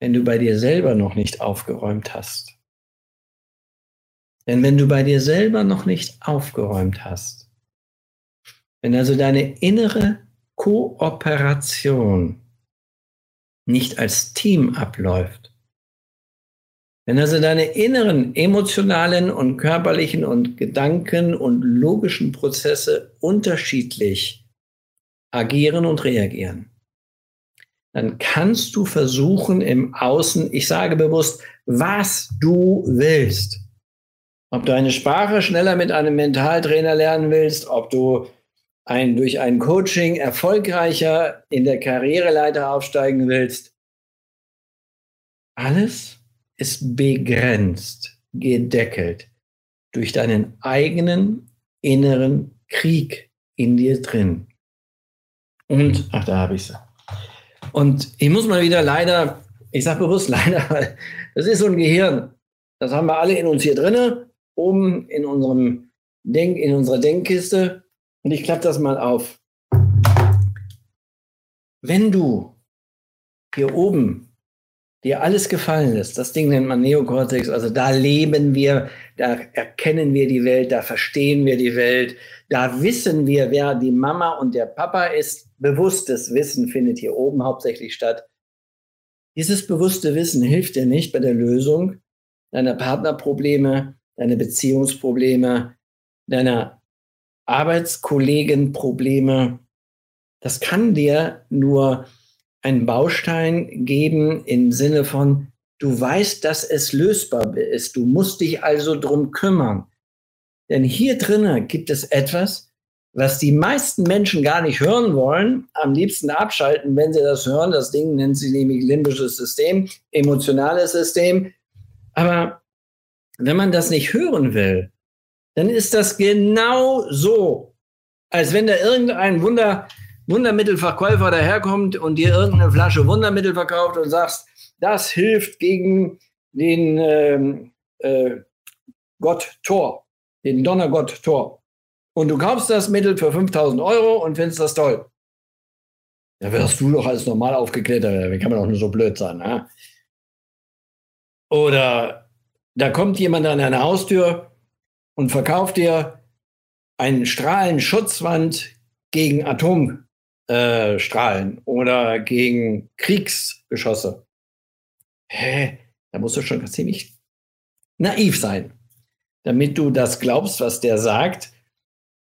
wenn du bei dir selber noch nicht aufgeräumt hast. Denn wenn du bei dir selber noch nicht aufgeräumt hast, wenn also deine innere Kooperation nicht als Team abläuft, wenn also deine inneren emotionalen und körperlichen und Gedanken und logischen Prozesse unterschiedlich agieren und reagieren, dann kannst du versuchen im Außen, ich sage bewusst, was du willst. Ob du eine Sprache schneller mit einem Mentaltrainer lernen willst, ob du ein, durch ein Coaching erfolgreicher in der Karriereleiter aufsteigen willst. Alles ist begrenzt, gedeckelt durch deinen eigenen inneren Krieg in dir drin. Und, ach, da habe ich sie. Und ich muss mal wieder leider, ich sage bewusst leider, weil das ist so ein Gehirn. Das haben wir alle in uns hier drinne, oben in unserem Denk, in unserer Denkkiste. Und ich klappe das mal auf. wenn du hier oben dir alles gefallen lässt, das Ding nennt man Neokortex, also da leben wir, da erkennen wir die Welt, da verstehen wir die Welt, da wissen wir, wer die Mama und der Papa ist. Bewusstes Wissen findet hier oben hauptsächlich statt. Dieses bewusste Wissen hilft dir nicht bei der Lösung deiner Partnerprobleme, deiner Beziehungsprobleme, deiner Arbeitskollegenprobleme. Das kann dir nur einen Baustein geben im Sinne von, du weißt, dass es lösbar ist. Du musst dich also drum kümmern. Denn hier drinnen gibt es etwas, was die meisten Menschen gar nicht hören wollen, am liebsten abschalten, wenn sie das hören. Das Ding nennt sie nämlich limbisches System, emotionales System. Aber wenn man das nicht hören will, dann ist das genau so, als wenn da irgendein Wunder, Wundermittelverkäufer daherkommt und dir irgendeine Flasche Wundermittel verkauft und sagst, das hilft gegen den ähm, äh, Gott Thor, den Donnergott Thor. Und du kaufst das Mittel für 5000 Euro und findest das toll. Da wirst du doch als normal aufgeklettert. Wie kann man doch nur so blöd sein? Ne? Oder da kommt jemand an deine Haustür und verkauft dir einen Strahlenschutzwand gegen Atomstrahlen äh, oder gegen Kriegsgeschosse. Hä? Da musst du schon ziemlich naiv sein, damit du das glaubst, was der sagt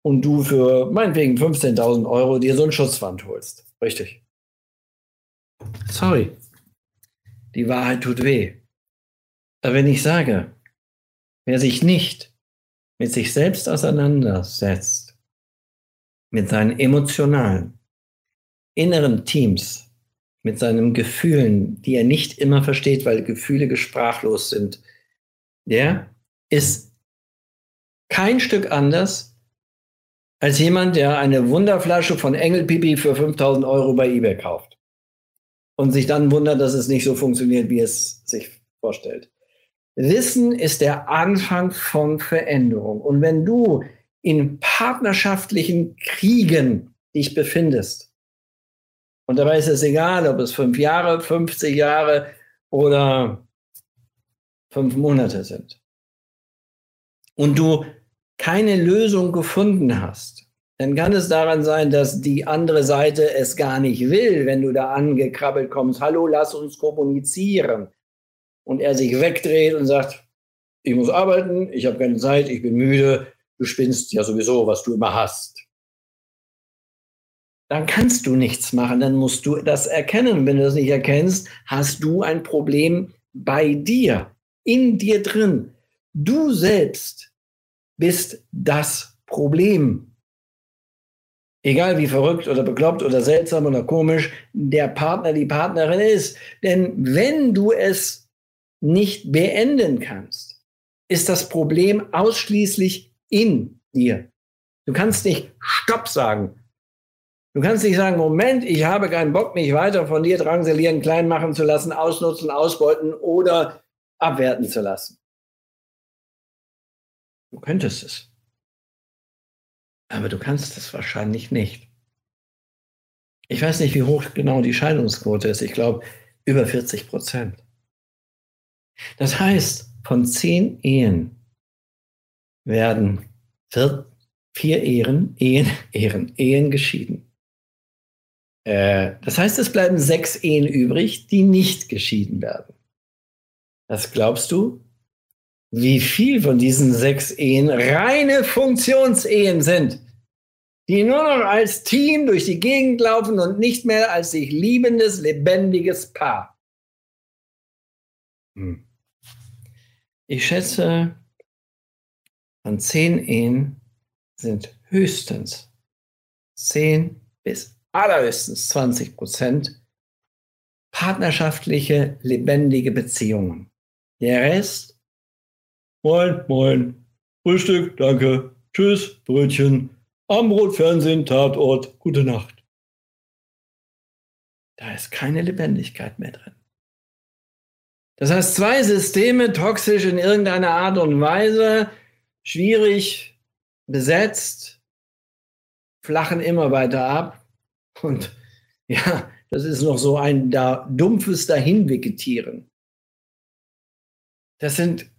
und du für meinetwegen 15.000 Euro dir so eine Schutzwand holst. Richtig. Sorry. Die Wahrheit tut weh. Aber wenn ich sage, wer sich nicht mit sich selbst auseinandersetzt, mit seinen emotionalen, inneren Teams, mit seinen Gefühlen, die er nicht immer versteht, weil Gefühle gesprachlos sind, der ist kein Stück anders als jemand, der eine Wunderflasche von Engelpipi für 5000 Euro bei eBay kauft und sich dann wundert, dass es nicht so funktioniert, wie es sich vorstellt. Wissen ist der Anfang von Veränderung. Und wenn du in partnerschaftlichen Kriegen dich befindest, und dabei ist es egal, ob es fünf Jahre, 50 Jahre oder fünf Monate sind, und du keine Lösung gefunden hast, dann kann es daran sein, dass die andere Seite es gar nicht will, wenn du da angekrabbelt kommst. Hallo, lass uns kommunizieren und er sich wegdreht und sagt, ich muss arbeiten, ich habe keine Zeit, ich bin müde, du spinnst ja sowieso, was du immer hast. Dann kannst du nichts machen, dann musst du das erkennen. Wenn du das nicht erkennst, hast du ein Problem bei dir, in dir drin. Du selbst bist das Problem. Egal wie verrückt oder bekloppt oder seltsam oder komisch der Partner, die Partnerin ist. Denn wenn du es nicht beenden kannst, ist das Problem ausschließlich in dir. Du kannst nicht Stopp sagen. Du kannst nicht sagen, Moment, ich habe keinen Bock, mich weiter von dir drangsalieren, klein machen zu lassen, ausnutzen, ausbeuten oder abwerten zu lassen. Du könntest es. Aber du kannst es wahrscheinlich nicht. Ich weiß nicht, wie hoch genau die Scheidungsquote ist. Ich glaube, über 40 Prozent. Das heißt, von zehn Ehen werden vier, vier Ehren, Ehen, Ehren, Ehen geschieden. Äh, das heißt, es bleiben sechs Ehen übrig, die nicht geschieden werden. Was glaubst du, wie viel von diesen sechs Ehen reine Funktionsehen sind, die nur noch als Team durch die Gegend laufen und nicht mehr als sich liebendes, lebendiges Paar? Hm. Ich schätze, von zehn Ehen sind höchstens zehn bis allerhöchstens 20 Prozent partnerschaftliche, lebendige Beziehungen. Der Rest, moin, moin, Frühstück, danke, tschüss, Brötchen, Armbrot, Fernsehen, Tatort, gute Nacht. Da ist keine Lebendigkeit mehr drin. Das heißt, zwei Systeme toxisch in irgendeiner Art und Weise, schwierig besetzt, flachen immer weiter ab. Und ja, das ist noch so ein da, dumpfes Dahinvegetieren. Das sind,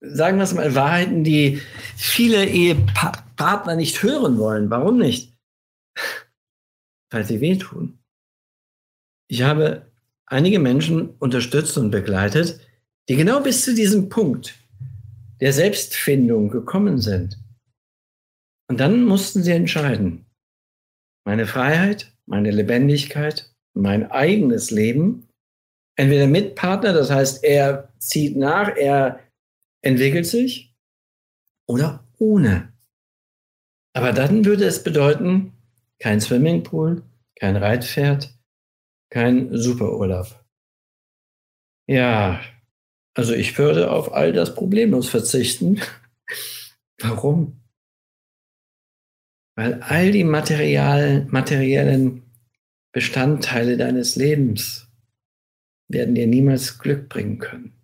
sagen wir es mal, Wahrheiten, die viele Ehepartner nicht hören wollen. Warum nicht? Weil sie wehtun. Ich habe einige Menschen unterstützt und begleitet, die genau bis zu diesem Punkt der Selbstfindung gekommen sind. Und dann mussten sie entscheiden, meine Freiheit, meine Lebendigkeit, mein eigenes Leben, entweder mit Partner, das heißt, er zieht nach, er entwickelt sich, oder ohne. Aber dann würde es bedeuten, kein Swimmingpool, kein Reitpferd, kein Superurlaub. Ja, also ich würde auf all das problemlos verzichten. Warum? Weil all die materiellen Bestandteile deines Lebens werden dir niemals Glück bringen können.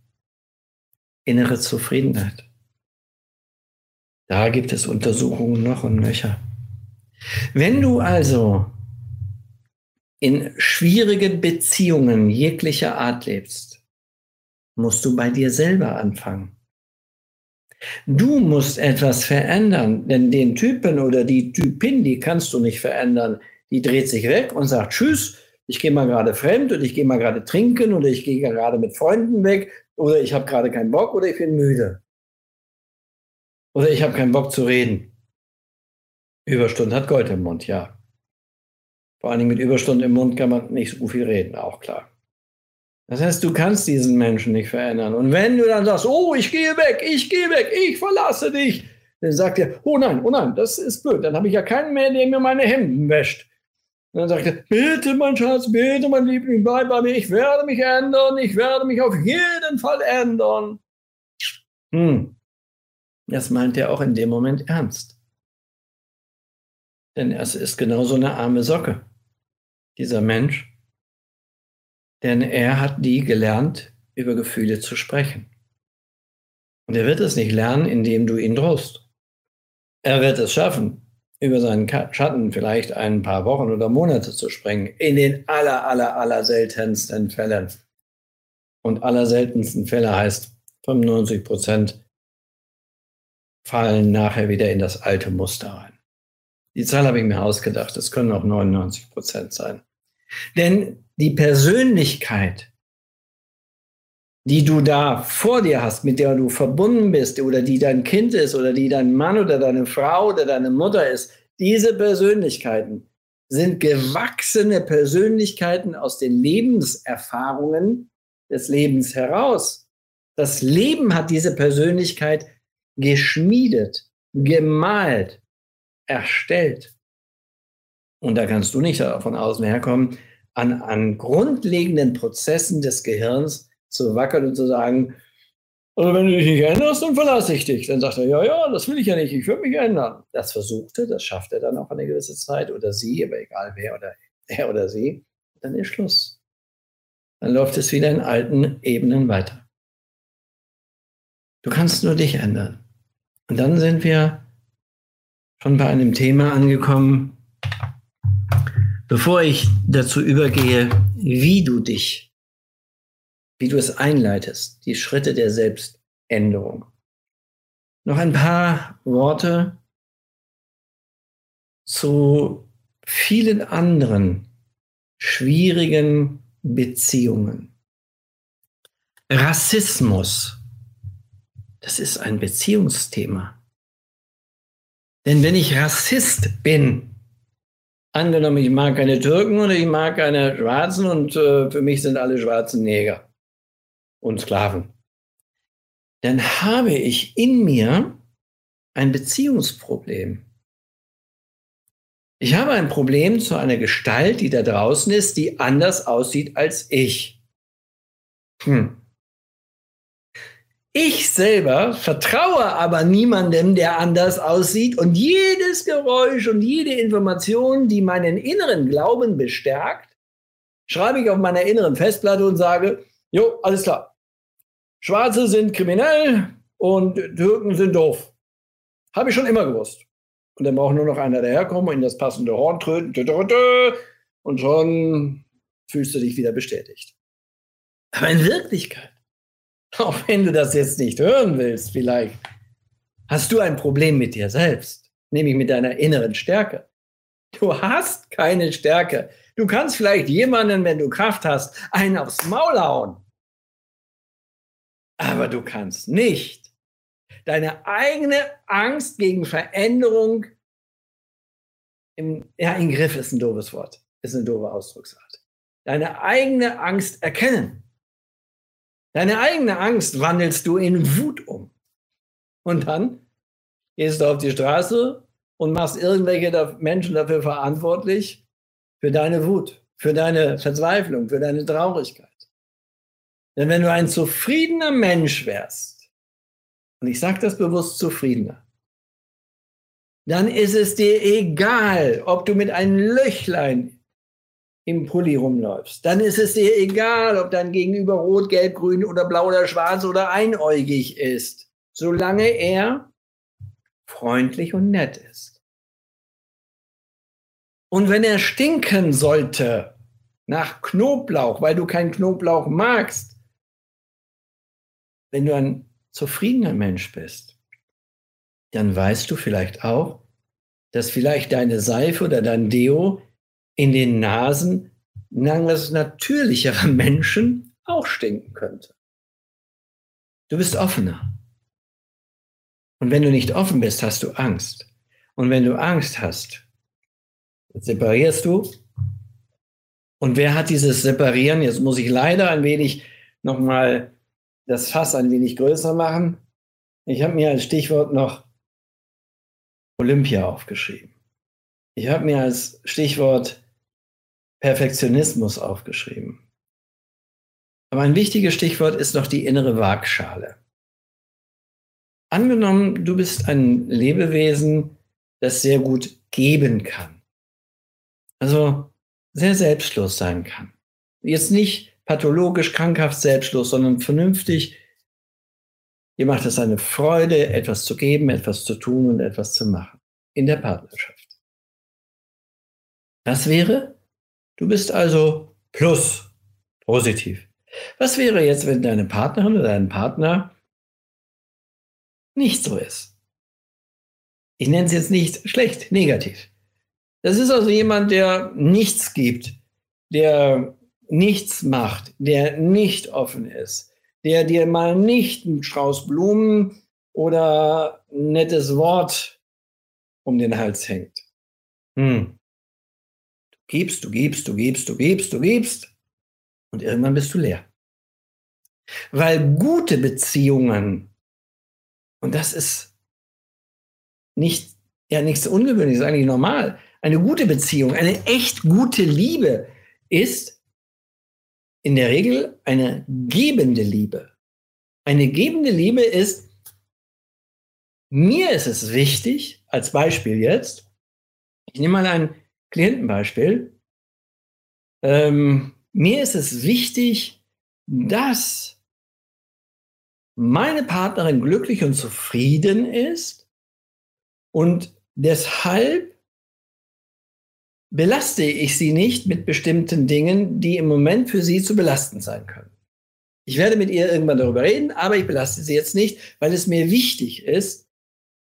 Innere Zufriedenheit. Da gibt es Untersuchungen noch und nöcher. Wenn du also in schwierigen Beziehungen jeglicher Art lebst, musst du bei dir selber anfangen. Du musst etwas verändern, denn den Typen oder die Typin, die kannst du nicht verändern. Die dreht sich weg und sagt Tschüss, ich gehe mal gerade fremd und ich gehe mal gerade trinken oder ich gehe gerade mit Freunden weg oder ich habe gerade keinen Bock oder ich bin müde. Oder ich habe keinen Bock zu reden. Überstunden hat Gold im Mund, ja. Vor allen Dingen mit Überstunden im Mund kann man nicht so viel reden, auch klar. Das heißt, du kannst diesen Menschen nicht verändern. Und wenn du dann sagst, oh, ich gehe weg, ich gehe weg, ich verlasse dich, dann sagt er, oh nein, oh nein, das ist blöd. Dann habe ich ja keinen mehr, der mir meine Hemden wäscht. Und dann sagt er, bitte, mein Schatz, bitte, mein Liebling, bleib bei mir. Ich werde mich ändern. Ich werde mich auf jeden Fall ändern. Hm. Das meint er auch in dem Moment ernst. Denn es ist genauso eine arme Socke. Dieser Mensch, denn er hat nie gelernt, über Gefühle zu sprechen. Und er wird es nicht lernen, indem du ihn drohst. Er wird es schaffen, über seinen Schatten vielleicht ein paar Wochen oder Monate zu springen, in den aller, aller, aller seltensten Fällen. Und aller seltensten Fälle heißt 95 Prozent fallen nachher wieder in das alte Muster rein. Die Zahl habe ich mir ausgedacht. Es können auch 99 Prozent sein. Denn die Persönlichkeit, die du da vor dir hast, mit der du verbunden bist oder die dein Kind ist oder die dein Mann oder deine Frau oder deine Mutter ist, diese Persönlichkeiten sind gewachsene Persönlichkeiten aus den Lebenserfahrungen des Lebens heraus. Das Leben hat diese Persönlichkeit geschmiedet, gemalt, erstellt. Und da kannst du nicht von außen herkommen an, an grundlegenden Prozessen des Gehirns zu wackeln und zu sagen, also wenn du dich nicht änderst, dann verlasse ich dich. Dann sagt er, ja, ja, das will ich ja nicht, ich will mich ändern. Das versuchte, das schafft er dann auch eine gewisse Zeit oder sie, aber egal wer oder er oder sie, dann ist Schluss. Dann läuft es wieder in alten Ebenen weiter. Du kannst nur dich ändern. Und dann sind wir schon bei einem Thema angekommen, Bevor ich dazu übergehe, wie du dich, wie du es einleitest, die Schritte der Selbständerung, noch ein paar Worte zu vielen anderen schwierigen Beziehungen. Rassismus, das ist ein Beziehungsthema. Denn wenn ich Rassist bin, Angenommen, ich mag keine Türken und ich mag keine Schwarzen und äh, für mich sind alle Schwarzen Neger und Sklaven. Dann habe ich in mir ein Beziehungsproblem. Ich habe ein Problem zu einer Gestalt, die da draußen ist, die anders aussieht als ich. Hm. Ich selber vertraue aber niemandem, der anders aussieht und jedes Geräusch und jede Information, die meinen inneren Glauben bestärkt, schreibe ich auf meiner inneren Festplatte und sage, jo, alles klar. Schwarze sind kriminell und Türken sind doof. Habe ich schon immer gewusst. Und dann braucht nur noch einer daherkommen und in das passende Horn tröten. Und schon fühlst du dich wieder bestätigt. Aber in Wirklichkeit, auch wenn du das jetzt nicht hören willst, vielleicht, hast du ein Problem mit dir selbst, nämlich mit deiner inneren Stärke. Du hast keine Stärke. Du kannst vielleicht jemanden, wenn du Kraft hast, einen aufs Maul hauen. Aber du kannst nicht deine eigene Angst gegen Veränderung im, ja, in Griff ist ein doofes Wort, ist eine doofe Ausdrucksart. Deine eigene Angst erkennen. Deine eigene Angst wandelst du in Wut um. Und dann gehst du auf die Straße und machst irgendwelche Menschen dafür verantwortlich, für deine Wut, für deine Verzweiflung, für deine Traurigkeit. Denn wenn du ein zufriedener Mensch wärst, und ich sage das bewusst zufriedener, dann ist es dir egal, ob du mit einem Löchlein im Pulli rumläufst. Dann ist es dir egal, ob dein Gegenüber rot, gelb, grün oder blau oder schwarz oder einäugig ist, solange er freundlich und nett ist. Und wenn er stinken sollte nach Knoblauch, weil du keinen Knoblauch magst, wenn du ein zufriedener Mensch bist, dann weißt du vielleicht auch, dass vielleicht deine Seife oder dein Deo in den Nasen etwas natürlicherer Menschen auch stinken könnte. Du bist offener. Und wenn du nicht offen bist, hast du Angst. Und wenn du Angst hast, separierst du. Und wer hat dieses Separieren? Jetzt muss ich leider ein wenig nochmal das Fass ein wenig größer machen. Ich habe mir als Stichwort noch Olympia aufgeschrieben. Ich habe mir als Stichwort Perfektionismus aufgeschrieben. Aber ein wichtiges Stichwort ist noch die innere Waagschale. Angenommen, du bist ein Lebewesen, das sehr gut geben kann. Also sehr selbstlos sein kann. Jetzt nicht pathologisch, krankhaft selbstlos, sondern vernünftig. Dir macht es eine Freude, etwas zu geben, etwas zu tun und etwas zu machen. In der Partnerschaft. Das wäre, du bist also plus, positiv. Was wäre jetzt, wenn deine Partnerin oder dein Partner nicht so ist. Ich nenne es jetzt nicht schlecht, negativ. Das ist also jemand, der nichts gibt, der nichts macht, der nicht offen ist, der dir mal nicht einen Strauß Blumen oder ein nettes Wort um den Hals hängt. Hm. Gibst, du gibst, du gibst, du gibst, du gibst und irgendwann bist du leer. Weil gute Beziehungen und das ist nicht, ja, nichts Ungewöhnliches, eigentlich normal. Eine gute Beziehung, eine echt gute Liebe ist in der Regel eine gebende Liebe. Eine gebende Liebe ist, mir ist es wichtig, als Beispiel jetzt, ich nehme mal ein Klientenbeispiel, ähm, mir ist es wichtig, dass meine Partnerin glücklich und zufrieden ist und deshalb belaste ich sie nicht mit bestimmten Dingen, die im Moment für sie zu belastend sein können. Ich werde mit ihr irgendwann darüber reden, aber ich belaste sie jetzt nicht, weil es mir wichtig ist,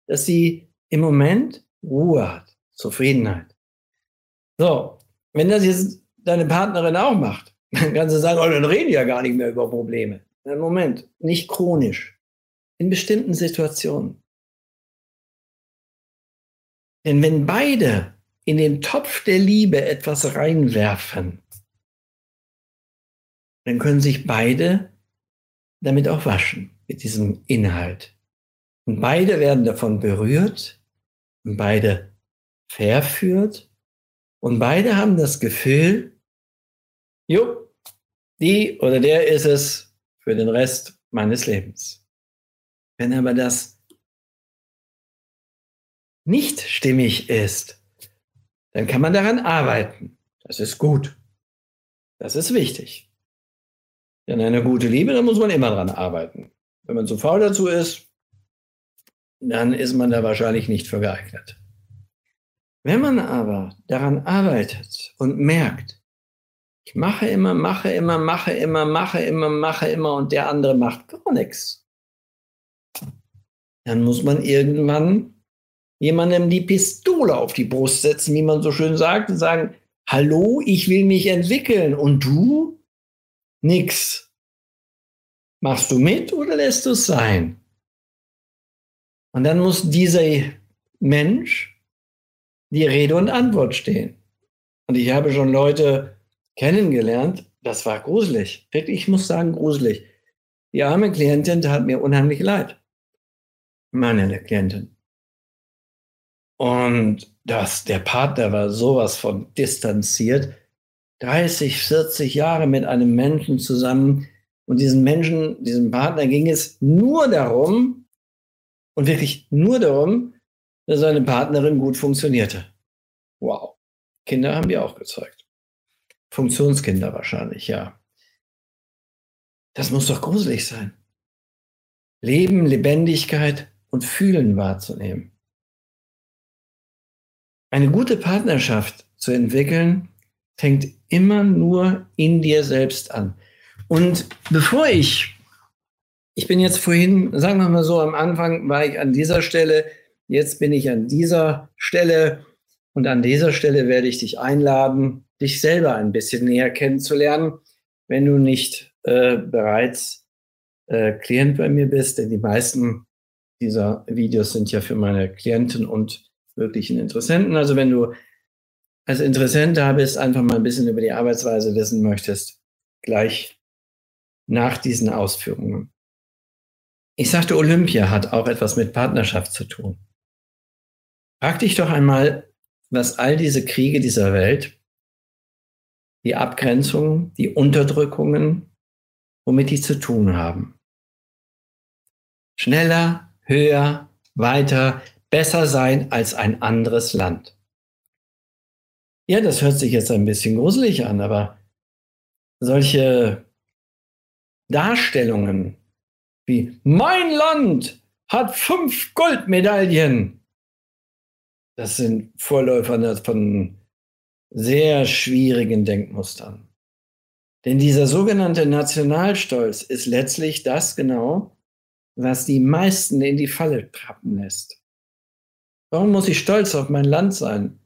dass sie im Moment Ruhe hat, Zufriedenheit. So, wenn das jetzt deine Partnerin auch macht, dann kannst du sagen, oh, dann reden ja gar nicht mehr über Probleme. Moment, nicht chronisch. In bestimmten Situationen. Denn wenn beide in den Topf der Liebe etwas reinwerfen, dann können sich beide damit auch waschen, mit diesem Inhalt. Und beide werden davon berührt und beide verführt und beide haben das Gefühl, jo, die oder der ist es, für den Rest meines Lebens. Wenn aber das nicht stimmig ist, dann kann man daran arbeiten. Das ist gut. Das ist wichtig. Denn eine gute Liebe, da muss man immer dran arbeiten. Wenn man zu faul dazu ist, dann ist man da wahrscheinlich nicht für geeignet. Wenn man aber daran arbeitet und merkt, Ich mache immer, mache immer, mache immer, mache immer, mache immer und der andere macht gar nichts. Dann muss man irgendwann jemandem die Pistole auf die Brust setzen, wie man so schön sagt, und sagen, hallo, ich will mich entwickeln und du? Nix. Machst du mit oder lässt du es sein? Und dann muss dieser Mensch die Rede und Antwort stehen. Und ich habe schon Leute kennengelernt, das war gruselig. Wirklich, ich muss sagen, gruselig. Die arme Klientin tat mir unheimlich leid. Meine Klientin. Und das, der Partner war sowas von distanziert. 30, 40 Jahre mit einem Menschen zusammen. Und diesen Menschen, diesem Partner ging es nur darum, und wirklich nur darum, seine Partnerin gut funktionierte. Wow. Kinder haben die auch gezeugt. Funktionskinder wahrscheinlich, ja. Das muss doch gruselig sein. Leben, Lebendigkeit und Fühlen wahrzunehmen. Eine gute Partnerschaft zu entwickeln, fängt immer nur in dir selbst an. Und bevor ich, ich bin jetzt vorhin, sagen wir mal so, am Anfang war ich an dieser Stelle, jetzt bin ich an dieser Stelle und an dieser Stelle werde ich dich einladen, dich selber ein bisschen näher kennenzulernen, wenn du nicht äh, bereits äh, Klient bei mir bist, denn die meisten dieser Videos sind ja für meine Klienten und wirklichen Interessenten. Also wenn du als Interessent da bist, einfach mal ein bisschen über die Arbeitsweise wissen möchtest, gleich nach diesen Ausführungen. Ich sagte, Olympia hat auch etwas mit Partnerschaft zu tun. Frag dich doch einmal, was all diese Kriege dieser Welt die Abgrenzungen, die Unterdrückungen, womit die zu tun haben. Schneller, höher, weiter, besser sein als ein anderes Land. Ja, das hört sich jetzt ein bisschen gruselig an, aber solche Darstellungen wie mein Land hat fünf Goldmedaillen, das sind Vorläufer von sehr schwierigen Denkmustern. Denn dieser sogenannte Nationalstolz ist letztlich das genau, was die meisten in die Falle trappen lässt. Warum muss ich stolz auf mein Land sein?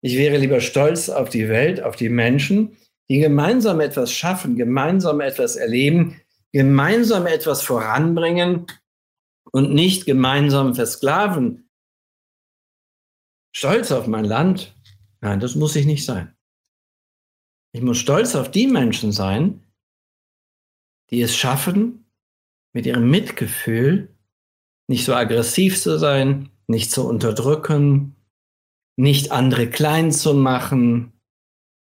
Ich wäre lieber stolz auf die Welt, auf die Menschen, die gemeinsam etwas schaffen, gemeinsam etwas erleben, gemeinsam etwas voranbringen und nicht gemeinsam versklaven. Stolz auf mein Land, Nein, das muss ich nicht sein. Ich muss stolz auf die Menschen sein, die es schaffen, mit ihrem Mitgefühl nicht so aggressiv zu sein, nicht zu unterdrücken, nicht andere klein zu machen,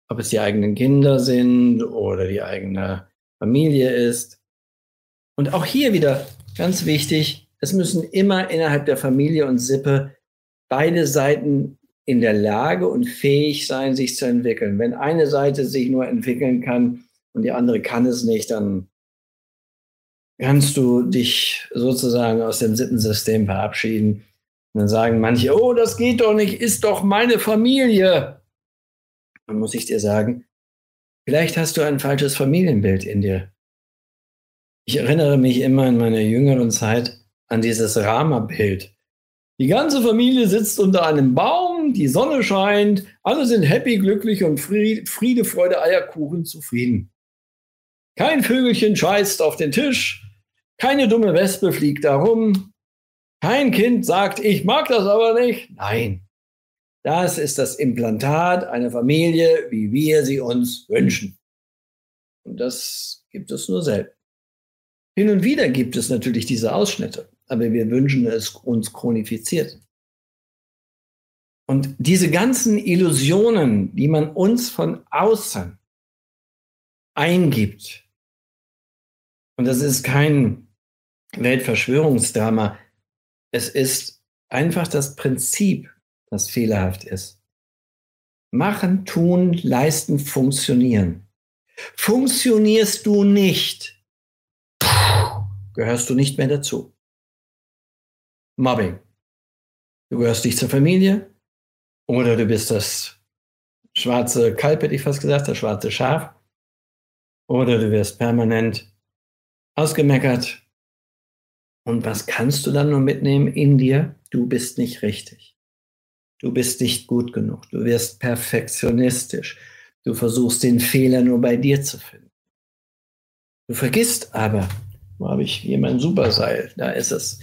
ob es die eigenen Kinder sind oder die eigene Familie ist. Und auch hier wieder ganz wichtig, es müssen immer innerhalb der Familie und Sippe beide Seiten in der Lage und fähig sein, sich zu entwickeln. Wenn eine Seite sich nur entwickeln kann und die andere kann es nicht, dann kannst du dich sozusagen aus dem Sippensystem verabschieden. Und dann sagen manche, oh, das geht doch nicht, ist doch meine Familie. Dann muss ich dir sagen, vielleicht hast du ein falsches Familienbild in dir. Ich erinnere mich immer in meiner jüngeren Zeit an dieses Rama-Bild. Die ganze Familie sitzt unter einem Baum, die Sonne scheint, alle sind happy, glücklich und Friede, Freude, Eierkuchen zufrieden. Kein Vögelchen scheißt auf den Tisch, keine dumme Wespe fliegt da rum, kein Kind sagt, ich mag das aber nicht. Nein, das ist das Implantat einer Familie, wie wir sie uns wünschen. Und das gibt es nur selten. Hin und wieder gibt es natürlich diese Ausschnitte aber wir wünschen es uns chronifiziert. Und diese ganzen Illusionen, die man uns von außen eingibt, und das ist kein Weltverschwörungsdrama, es ist einfach das Prinzip, das fehlerhaft ist. Machen, tun, leisten, funktionieren. Funktionierst du nicht, gehörst du nicht mehr dazu. Mobbing. Du gehörst nicht zur Familie oder du bist das schwarze Kalb, hätte ich fast gesagt, das schwarze Schaf. oder du wirst permanent ausgemeckert. Und was kannst du dann nur mitnehmen in dir? Du bist nicht richtig. Du bist nicht gut genug. Du wirst perfektionistisch. Du versuchst den Fehler nur bei dir zu finden. Du vergisst aber, wo habe ich hier mein Superseil? Da ist es.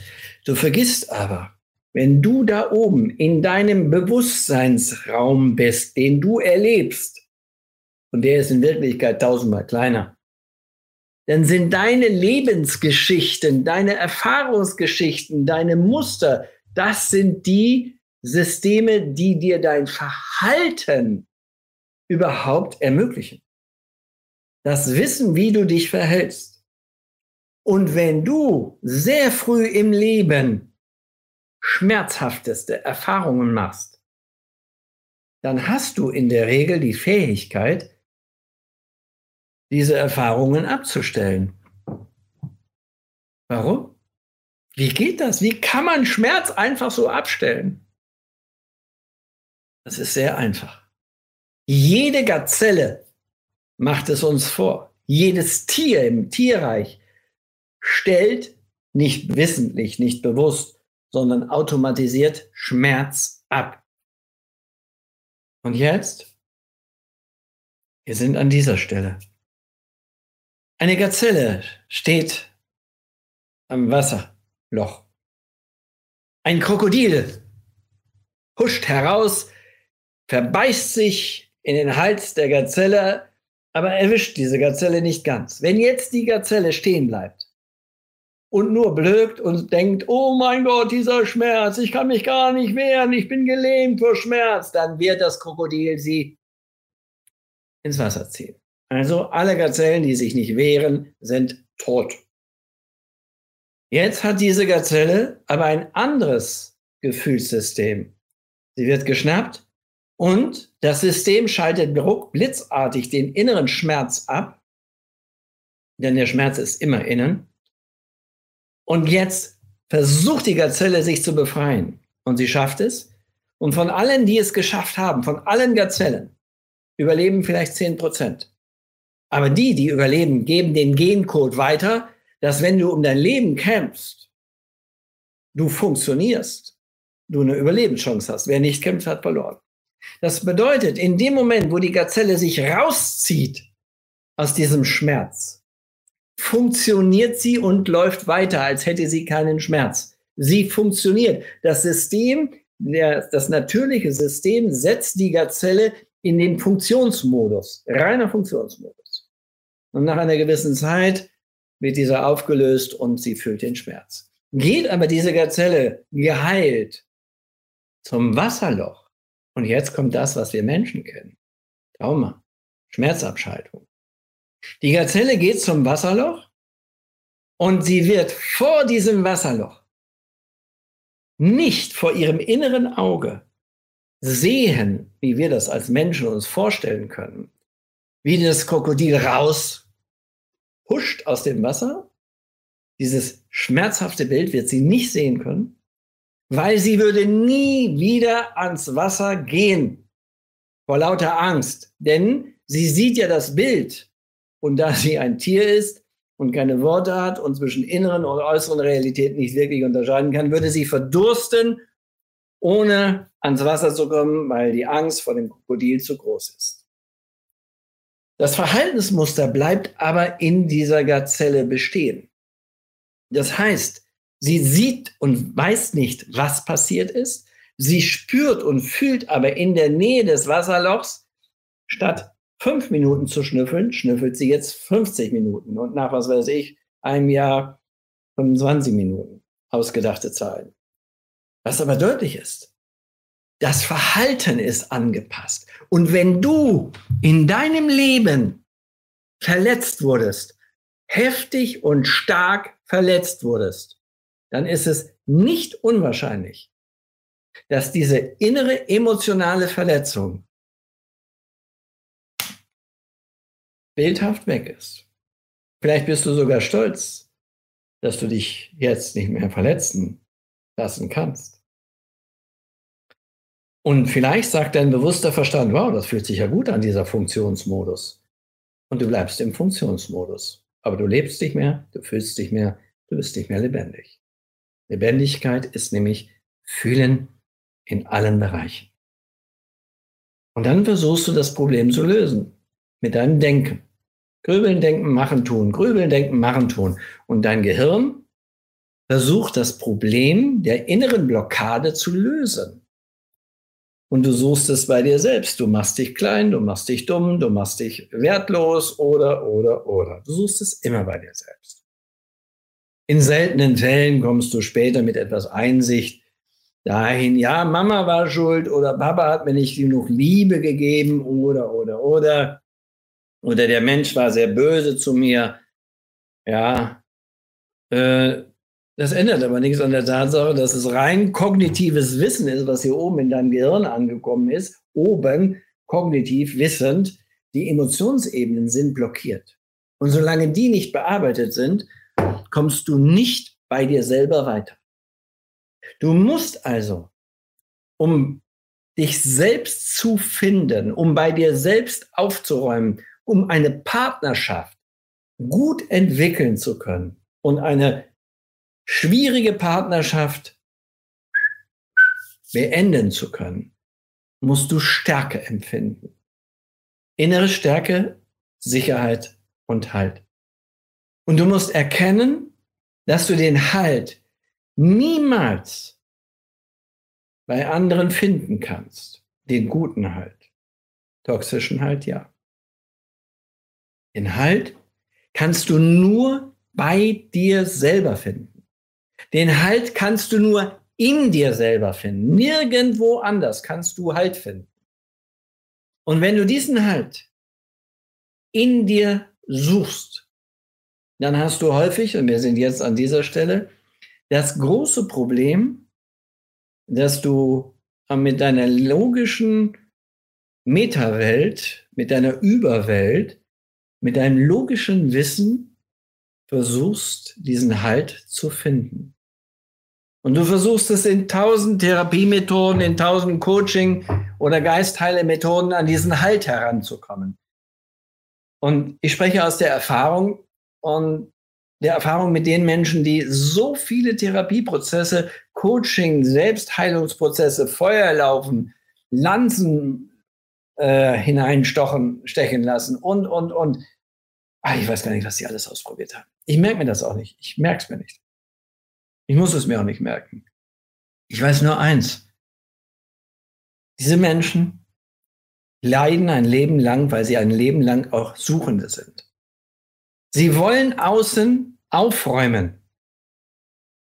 Du vergisst aber, wenn du da oben in deinem Bewusstseinsraum bist, den du erlebst, und der ist in Wirklichkeit tausendmal kleiner, dann sind deine Lebensgeschichten, deine Erfahrungsgeschichten, deine Muster, das sind die Systeme, die dir dein Verhalten überhaupt ermöglichen. Das Wissen, wie du dich verhältst. Und wenn du sehr früh im Leben schmerzhafteste Erfahrungen machst, dann hast du in der Regel die Fähigkeit, diese Erfahrungen abzustellen. Warum? Wie geht das? Wie kann man Schmerz einfach so abstellen? Das ist sehr einfach. Jede Gazelle macht es uns vor. Jedes Tier im Tierreich stellt nicht wissentlich, nicht bewusst, sondern automatisiert Schmerz ab. Und jetzt? Wir sind an dieser Stelle. Eine Gazelle steht am Wasserloch. Ein Krokodil huscht heraus, verbeißt sich in den Hals der Gazelle, aber erwischt diese Gazelle nicht ganz. Wenn jetzt die Gazelle stehen bleibt und nur blökt und denkt, oh mein Gott, dieser Schmerz, ich kann mich gar nicht wehren, ich bin gelähmt vor Schmerz, dann wird das Krokodil sie ins Wasser ziehen. Also alle Gazellen, die sich nicht wehren, sind tot. Jetzt hat diese Gazelle aber ein anderes Gefühlssystem. Sie wird geschnappt und das System schaltet blitzartig den inneren Schmerz ab, denn der Schmerz ist immer innen. Und jetzt versucht die Gazelle sich zu befreien und sie schafft es. Und von allen, die es geschafft haben, von allen Gazellen, überleben vielleicht 10 Prozent. Aber die, die überleben, geben den Gencode weiter, dass wenn du um dein Leben kämpfst, du funktionierst, du eine Überlebenschance hast. Wer nicht kämpft, hat verloren. Das bedeutet, in dem Moment, wo die Gazelle sich rauszieht aus diesem Schmerz, funktioniert sie und läuft weiter, als hätte sie keinen Schmerz. Sie funktioniert. Das System, der, das natürliche System setzt die Gazelle in den Funktionsmodus, reiner Funktionsmodus. Und nach einer gewissen Zeit wird dieser aufgelöst und sie fühlt den Schmerz. Geht aber diese Gazelle geheilt zum Wasserloch. Und jetzt kommt das, was wir Menschen kennen. Trauma, Schmerzabschaltung. Die Gazelle geht zum Wasserloch und sie wird vor diesem Wasserloch nicht vor ihrem inneren Auge sehen, wie wir das als Menschen uns vorstellen können, wie das Krokodil raus huscht aus dem Wasser. Dieses schmerzhafte Bild wird sie nicht sehen können, weil sie würde nie wieder ans Wasser gehen vor lauter Angst. Denn sie sieht ja das Bild und da sie ein Tier ist und keine Worte hat und zwischen inneren und äußeren Realität nicht wirklich unterscheiden kann, würde sie verdursten, ohne ans Wasser zu kommen, weil die Angst vor dem Krokodil zu groß ist. Das Verhaltensmuster bleibt aber in dieser Gazelle bestehen. Das heißt, sie sieht und weiß nicht, was passiert ist. Sie spürt und fühlt aber in der Nähe des Wasserlochs, statt fünf Minuten zu schnüffeln, schnüffelt sie jetzt 50 Minuten und nach, was weiß ich, einem Jahr 25 Minuten. Ausgedachte Zahlen. Was aber deutlich ist, das Verhalten ist angepasst. Und wenn du in deinem Leben verletzt wurdest, heftig und stark verletzt wurdest, dann ist es nicht unwahrscheinlich, dass diese innere emotionale Verletzung bildhaft weg ist. Vielleicht bist du sogar stolz, dass du dich jetzt nicht mehr verletzen lassen kannst. Und vielleicht sagt dein bewusster Verstand, wow, das fühlt sich ja gut an, dieser Funktionsmodus. und du bleibst im Funktionsmodus. Aber du lebst nicht mehr, du fühlst dich mehr, du bist nicht mehr lebendig. Lebendigkeit ist nämlich Fühlen in allen Bereichen. Und dann versuchst du das Problem zu lösen mit deinem Denken. Grübeln, denken, machen, tun. Grübeln, denken, machen, tun. Und dein Gehirn versucht das Problem der inneren Blockade zu lösen. Und du suchst es bei dir selbst. Du machst dich klein, du machst dich dumm, du machst dich wertlos oder, oder, oder. Du suchst es immer bei dir selbst. In seltenen Fällen kommst du später mit etwas Einsicht dahin, ja, Mama war schuld oder Papa hat mir nicht genug Liebe gegeben oder, oder, oder oder der Mensch war sehr böse zu mir. Ja, äh, das ändert aber nichts an der Tatsache, dass es rein kognitives Wissen ist, was hier oben in deinem Gehirn angekommen ist. Oben kognitiv wissend, die Emotionsebenen sind blockiert. Und solange die nicht bearbeitet sind, kommst du nicht bei dir selber weiter. Du musst also, um dich selbst zu finden, um bei dir selbst aufzuräumen, um eine Partnerschaft gut entwickeln zu können und eine schwierige Partnerschaft beenden zu können, musst du Stärke empfinden. Innere Stärke, Sicherheit und Halt. Und du musst erkennen, dass du den Halt niemals bei anderen finden kannst. Den guten Halt. Toxischen Halt ja. Den Halt kannst du nur bei dir selber finden. Den Halt kannst du nur in dir selber finden. Nirgendwo anders kannst du Halt finden. Und wenn du diesen Halt in dir suchst, dann hast du häufig, und wir sind jetzt an dieser Stelle, das große Problem, dass du mit deiner logischen Metawelt, mit deiner Überwelt mit deinem logischen Wissen versuchst, diesen Halt zu finden. Und du versuchst es in tausend Therapiemethoden, in tausend Coaching- oder Geistheile-Methoden an diesen Halt heranzukommen. Und ich spreche aus der Erfahrung und der Erfahrung mit den Menschen, die so viele Therapieprozesse, Coaching, Selbstheilungsprozesse, Feuer laufen, Lanzen äh, hineinstochen, stechen lassen und, und, und. Ach, ich weiß gar nicht, was sie alles ausprobiert haben. Ich merke mir das auch nicht. Ich merke es mir nicht. Ich muss es mir auch nicht merken. Ich weiß nur eins. Diese Menschen leiden ein Leben lang, weil sie ein Leben lang auch Suchende sind. Sie wollen außen aufräumen.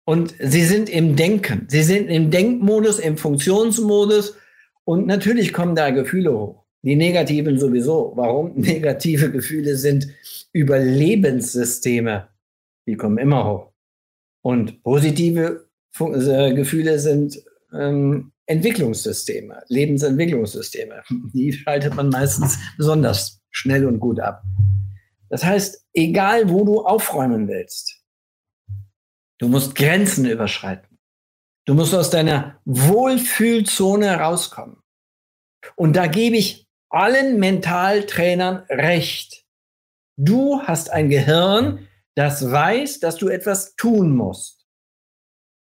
Und sie sind im Denken. Sie sind im Denkmodus, im Funktionsmodus. Und natürlich kommen da Gefühle hoch. Die negativen sowieso. Warum? Negative Gefühle sind Überlebenssysteme. Die kommen immer hoch. Und positive äh, Gefühle sind ähm, Entwicklungssysteme, Lebensentwicklungssysteme. Die schaltet man meistens besonders schnell und gut ab. Das heißt, egal wo du aufräumen willst, du musst Grenzen überschreiten. Du musst aus deiner Wohlfühlzone rauskommen. Und da gebe ich allen Mentaltrainern recht. Du hast ein Gehirn, das weiß, dass du etwas tun musst.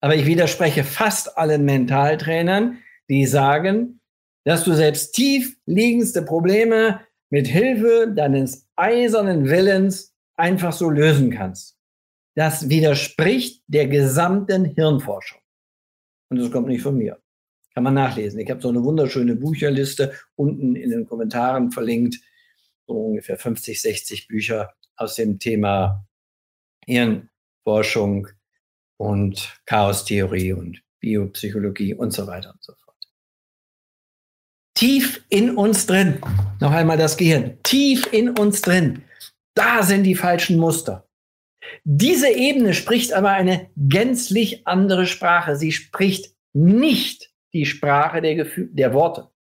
Aber ich widerspreche fast allen Mentaltrainern, die sagen, dass du selbst tief liegendste Probleme mit Hilfe deines eisernen Willens einfach so lösen kannst. Das widerspricht der gesamten Hirnforschung. Und das kommt nicht von mir. Kann man nachlesen. Ich habe so eine wunderschöne Bücherliste unten in den Kommentaren verlinkt. So ungefähr 50, 60 Bücher aus dem Thema Hirnforschung und Chaostheorie und Biopsychologie und so weiter und so fort. Tief in uns drin, noch einmal das Gehirn, tief in uns drin, da sind die falschen Muster. Diese Ebene spricht aber eine gänzlich andere Sprache. Sie spricht nicht die Sprache der, Gefühl, der Worte.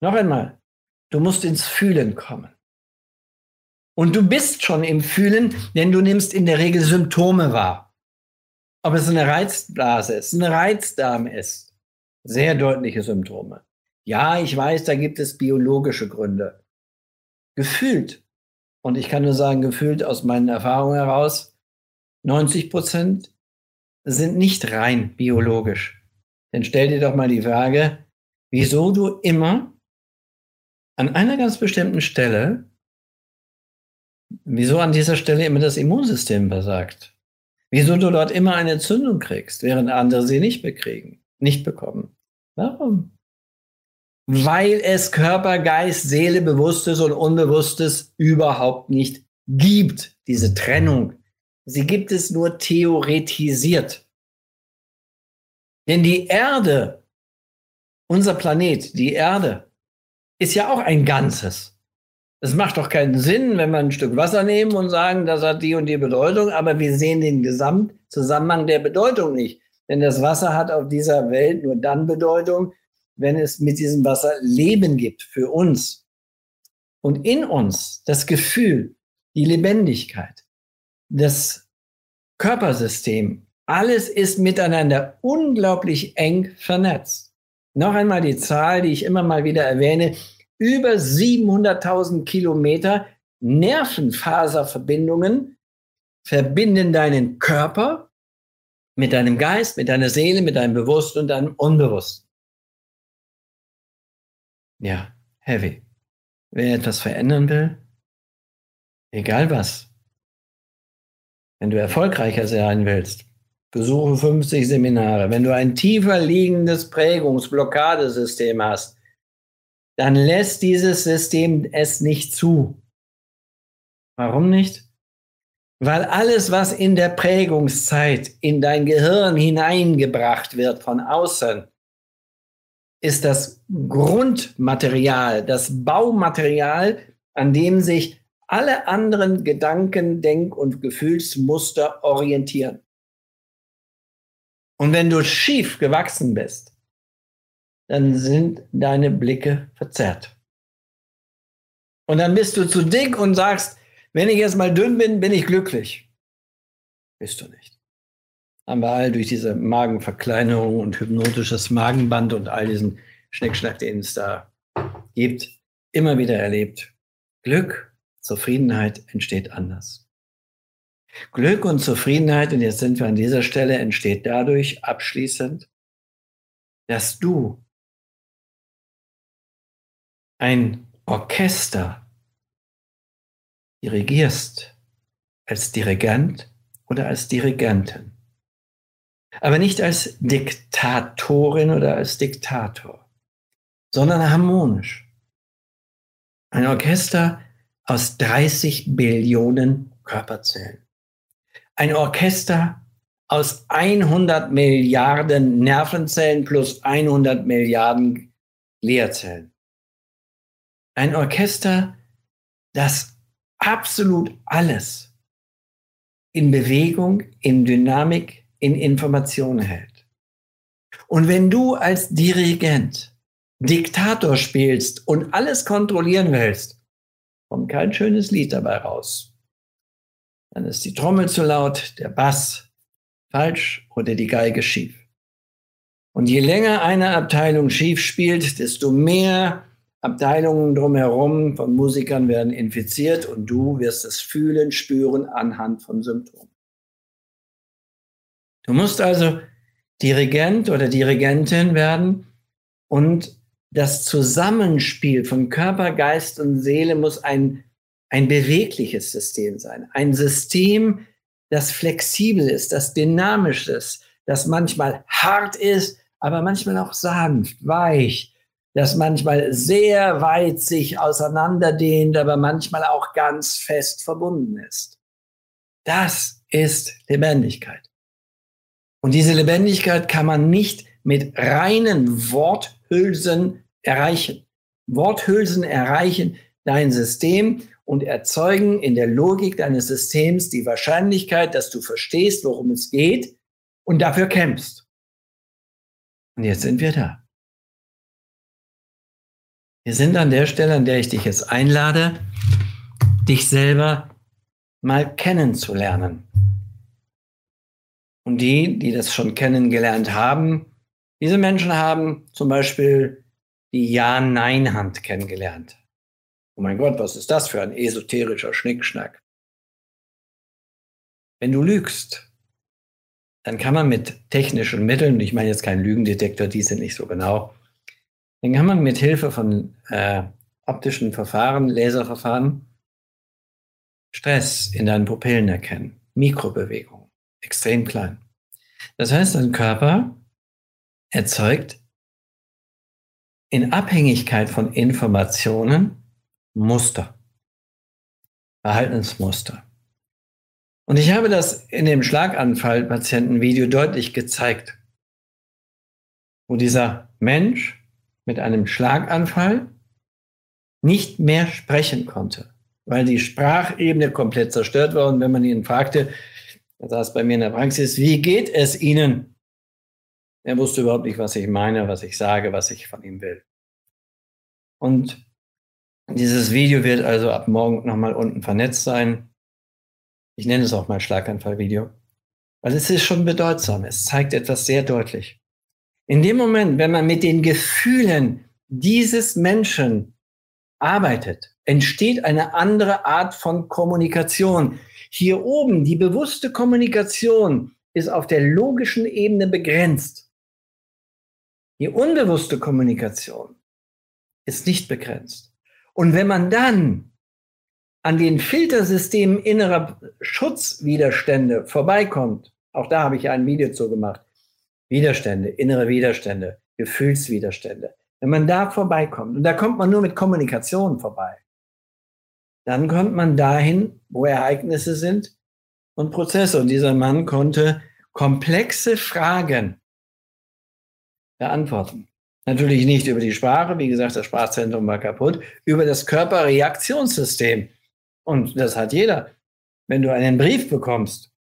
Noch einmal, du musst ins Fühlen kommen. Und du bist schon im Fühlen, denn du nimmst in der Regel Symptome wahr. Ob es eine Reizblase ist, ein Reizdarm ist, sehr deutliche Symptome. Ja, ich weiß, da gibt es biologische Gründe. gefühlt, und ich kann nur sagen, gefühlt aus meinen Erfahrungen heraus, 90 Prozent sind nicht rein biologisch. Dann stell dir doch mal die Frage, wieso du immer an einer ganz bestimmten Stelle, wieso an dieser Stelle immer das Immunsystem versagt. Wieso du dort immer eine Entzündung kriegst, während andere sie nicht bekriegen, nicht bekommen. Warum? weil es Körper, Geist, Seele, Bewusstes und Unbewusstes überhaupt nicht gibt, diese Trennung. Sie gibt es nur theoretisiert. Denn die Erde, unser Planet, die Erde, ist ja auch ein Ganzes. Es macht doch keinen Sinn, wenn wir ein Stück Wasser nehmen und sagen, das hat die und die Bedeutung, aber wir sehen den Gesamtzusammenhang der Bedeutung nicht. Denn das Wasser hat auf dieser Welt nur dann Bedeutung, wenn es mit diesem Wasser Leben gibt für uns und in uns das Gefühl, die Lebendigkeit, das Körpersystem, alles ist miteinander unglaublich eng vernetzt. Noch einmal die Zahl, die ich immer mal wieder erwähne, über 700.000 Kilometer Nervenfaserverbindungen verbinden deinen Körper mit deinem Geist, mit deiner Seele, mit deinem Bewussten und deinem Unbewussten. Ja, heavy. Wer etwas verändern will, egal was, wenn du erfolgreicher sein willst, besuche 50 Seminare. Wenn du ein tiefer liegendes Prägungsblockadesystem hast, dann lässt dieses System es nicht zu. Warum nicht? Weil alles, was in der Prägungszeit in dein Gehirn hineingebracht wird von außen, ist das Grundmaterial, das Baumaterial, an dem sich alle anderen Gedanken, Denk- und Gefühlsmuster orientieren. Und wenn du schief gewachsen bist, dann sind deine Blicke verzerrt. Und dann bist du zu dick und sagst, wenn ich jetzt mal dünn bin, bin ich glücklich. Bist du nicht haben wir all durch diese Magenverkleinerung und hypnotisches Magenband und all diesen Schnickschnack, den es da gibt, immer wieder erlebt. Glück, Zufriedenheit entsteht anders. Glück und Zufriedenheit, und jetzt sind wir an dieser Stelle, entsteht dadurch abschließend, dass du ein Orchester dirigierst als Dirigent oder als Dirigentin aber nicht als Diktatorin oder als Diktator, sondern harmonisch. Ein Orchester aus 30 Billionen Körperzellen. Ein Orchester aus 100 Milliarden Nervenzellen plus 100 Milliarden Gliazellen. Ein Orchester, das absolut alles in Bewegung, in Dynamik, in Information hält. Und wenn du als Dirigent Diktator spielst und alles kontrollieren willst, kommt kein schönes Lied dabei raus. Dann ist die Trommel zu laut, der Bass falsch oder die Geige schief. Und je länger eine Abteilung schief spielt, desto mehr Abteilungen drumherum von Musikern werden infiziert und du wirst es fühlen, spüren anhand von Symptomen. Du musst also Dirigent oder Dirigentin werden und das Zusammenspiel von Körper, Geist und Seele muss ein, ein bewegliches System sein. Ein System, das flexibel ist, das dynamisch ist, das manchmal hart ist, aber manchmal auch sanft, weich, das manchmal sehr weit sich auseinanderdehnt, aber manchmal auch ganz fest verbunden ist. Das ist Lebendigkeit. Und diese Lebendigkeit kann man nicht mit reinen Worthülsen erreichen. Worthülsen erreichen dein System und erzeugen in der Logik deines Systems die Wahrscheinlichkeit, dass du verstehst, worum es geht und dafür kämpfst. Und jetzt sind wir da. Wir sind an der Stelle, an der ich dich jetzt einlade, dich selber mal kennenzulernen. Und die, die das schon kennengelernt haben, diese Menschen haben zum Beispiel die Ja-Nein-Hand kennengelernt. Oh mein Gott, was ist das für ein esoterischer Schnickschnack? Wenn du lügst, dann kann man mit technischen Mitteln, ich meine jetzt keinen Lügendetektor, die sind nicht so genau, dann kann man mit Hilfe von äh, optischen Verfahren, Laserverfahren, Stress in deinen Pupillen erkennen. Mikrobewegungen, extrem klein. Das heißt, dein Körper erzeugt in Abhängigkeit von Informationen Muster, Verhaltensmuster. Und ich habe das in dem Schlaganfall-Patienten-Video deutlich gezeigt, wo dieser Mensch mit einem Schlaganfall nicht mehr sprechen konnte, weil die Sprachebene komplett zerstört war. Und wenn man ihn fragte, er saß bei mir in der Praxis, wie geht es Ihnen? Er wusste überhaupt nicht, was ich meine, was ich sage, was ich von ihm will. Und dieses Video wird also ab morgen nochmal unten vernetzt sein. Ich nenne es auch mal Schlaganfallvideo, weil es ist schon bedeutsam. Es zeigt etwas sehr deutlich. In dem Moment, wenn man mit den Gefühlen dieses Menschen arbeitet, entsteht eine andere Art von Kommunikation. Hier oben, die bewusste Kommunikation ist auf der logischen Ebene begrenzt. Die unbewusste Kommunikation ist nicht begrenzt. Und wenn man dann an den Filtersystemen innerer Schutzwiderstände vorbeikommt, auch da habe ich ein Video zu gemacht, Widerstände, innere Widerstände, Gefühlswiderstände. Wenn man da vorbeikommt, und da kommt man nur mit Kommunikation vorbei, dann kommt man dahin, wo Ereignisse sind und Prozesse. Und dieser Mann konnte komplexe Fragen beantworten. Natürlich nicht über die Sprache, wie gesagt, das Sprachzentrum war kaputt, über das Körperreaktionssystem. Und das hat jeder. Wenn du einen Brief bekommst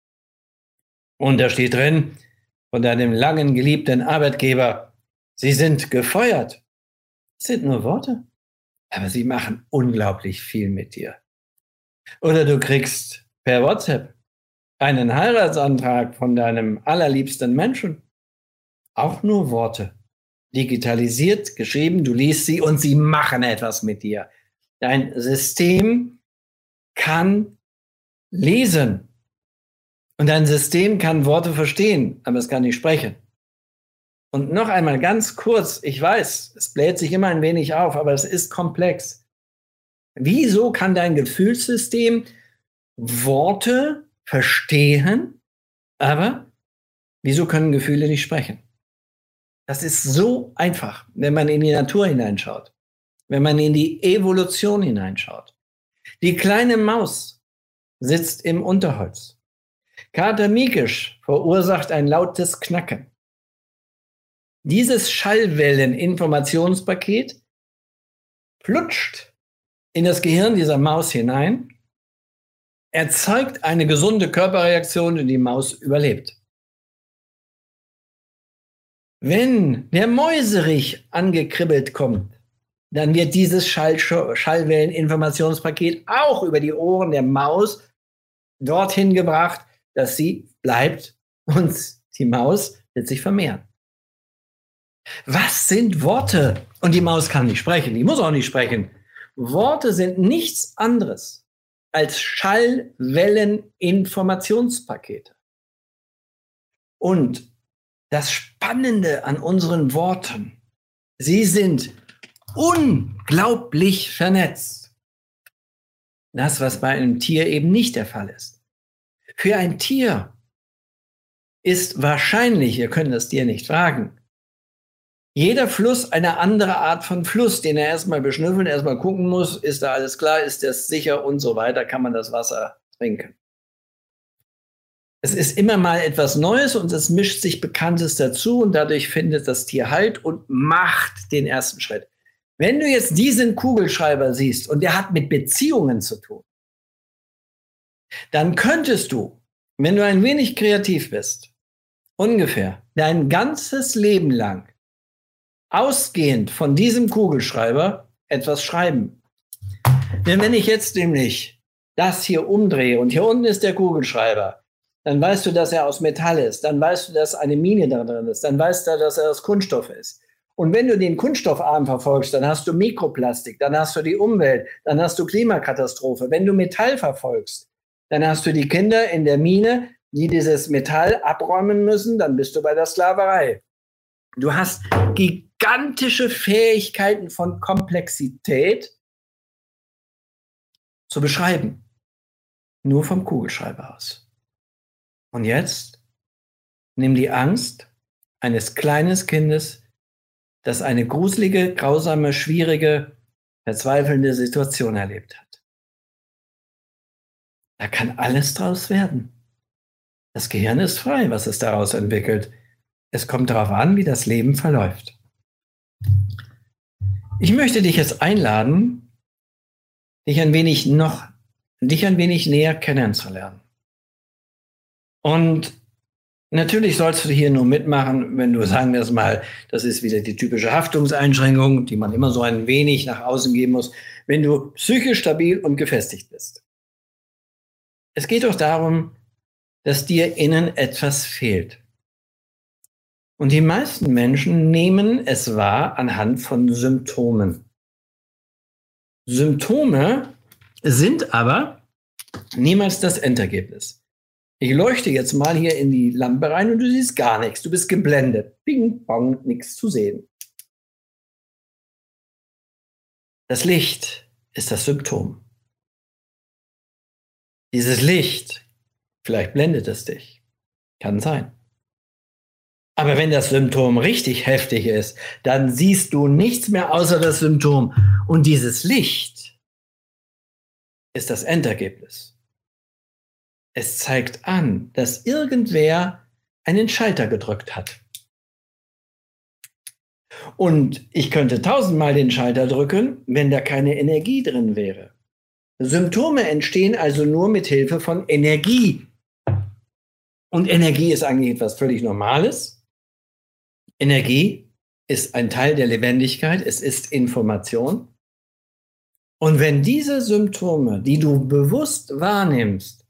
und da steht drin, von deinem langen geliebten Arbeitgeber, Sie sind gefeuert. Das sind nur Worte, aber sie machen unglaublich viel mit dir. Oder du kriegst per WhatsApp einen Heiratsantrag von deinem allerliebsten Menschen. Auch nur Worte. Digitalisiert, geschrieben, du liest sie und sie machen etwas mit dir. Dein System kann lesen. Und dein System kann Worte verstehen, aber es kann nicht sprechen. Und noch einmal ganz kurz, ich weiß, es bläht sich immer ein wenig auf, aber es ist komplex. Wieso kann dein Gefühlssystem Worte verstehen, aber wieso können Gefühle nicht sprechen? Das ist so einfach, wenn man in die Natur hineinschaut, wenn man in die Evolution hineinschaut. Die kleine Maus sitzt im Unterholz. Kater Mikisch verursacht ein lautes Knacken. Dieses Schallwelleninformationspaket flutscht in das Gehirn dieser Maus hinein, erzeugt eine gesunde Körperreaktion und die Maus überlebt. Wenn der Mäuserich angekribbelt kommt, dann wird dieses Schall Schallwelleninformationspaket auch über die Ohren der Maus dorthin gebracht, dass sie bleibt und die Maus wird sich vermehren. Was sind Worte? Und die Maus kann nicht sprechen, die muss auch nicht sprechen. Worte sind nichts anderes als Schallwelleninformationspakete. Und das Spannende an unseren Worten, sie sind unglaublich vernetzt. Das, was bei einem Tier eben nicht der Fall ist. Für ein Tier ist wahrscheinlich, ihr könnt das Tier nicht fragen, jeder Fluss eine andere Art von Fluss, den er erstmal beschnüffeln, erstmal gucken muss, ist da alles klar, ist das sicher und so weiter, kann man das Wasser trinken. Es ist immer mal etwas Neues und es mischt sich Bekanntes dazu und dadurch findet das Tier Halt und macht den ersten Schritt. Wenn du jetzt diesen Kugelschreiber siehst und der hat mit Beziehungen zu tun, dann könntest du, wenn du ein wenig kreativ bist, ungefähr dein ganzes Leben lang ausgehend von diesem Kugelschreiber etwas schreiben. Denn wenn ich jetzt nämlich das hier umdrehe und hier unten ist der Kugelschreiber, dann weißt du, dass er aus Metall ist, dann weißt du, dass eine Mine da drin ist, dann weißt du, dass er aus Kunststoff ist. Und wenn du den Kunststoffarm verfolgst, dann hast du Mikroplastik, dann hast du die Umwelt, dann hast du Klimakatastrophe. Wenn du Metall verfolgst, dann hast du die Kinder in der Mine, die dieses Metall abräumen müssen, dann bist du bei der Sklaverei. Du hast gigantische Fähigkeiten von Komplexität zu beschreiben. Nur vom Kugelschreiber aus. Und jetzt nimm die Angst eines kleinen Kindes, das eine gruselige, grausame, schwierige, verzweifelnde Situation erlebt hat. Da kann alles draus werden. Das Gehirn ist frei, was es daraus entwickelt. Es kommt darauf an, wie das Leben verläuft. Ich möchte dich jetzt einladen, dich ein wenig noch, dich ein wenig näher kennenzulernen. Und natürlich sollst du hier nur mitmachen, wenn du, sagen wir es mal, das ist wieder die typische Haftungseinschränkung, die man immer so ein wenig nach außen geben muss, wenn du psychisch stabil und gefestigt bist. Es geht doch darum, dass dir innen etwas fehlt. Und die meisten Menschen nehmen es wahr anhand von Symptomen. Symptome sind aber niemals das Endergebnis. Ich leuchte jetzt mal hier in die Lampe rein und du siehst gar nichts. Du bist geblendet. Ping, pong, nichts zu sehen. Das Licht ist das Symptom. Dieses Licht Vielleicht blendet es dich. Kann sein. Aber wenn das Symptom richtig heftig ist, dann siehst du nichts mehr außer das Symptom. Und dieses Licht ist das Endergebnis. Es zeigt an, dass irgendwer einen Schalter gedrückt hat. Und ich könnte tausendmal den Schalter drücken, wenn da keine Energie drin wäre. Symptome entstehen also nur mit Hilfe von Energie, und Energie ist eigentlich etwas völlig Normales. Energie ist ein Teil der Lebendigkeit, es ist Information. Und wenn diese Symptome, die du bewusst wahrnimmst,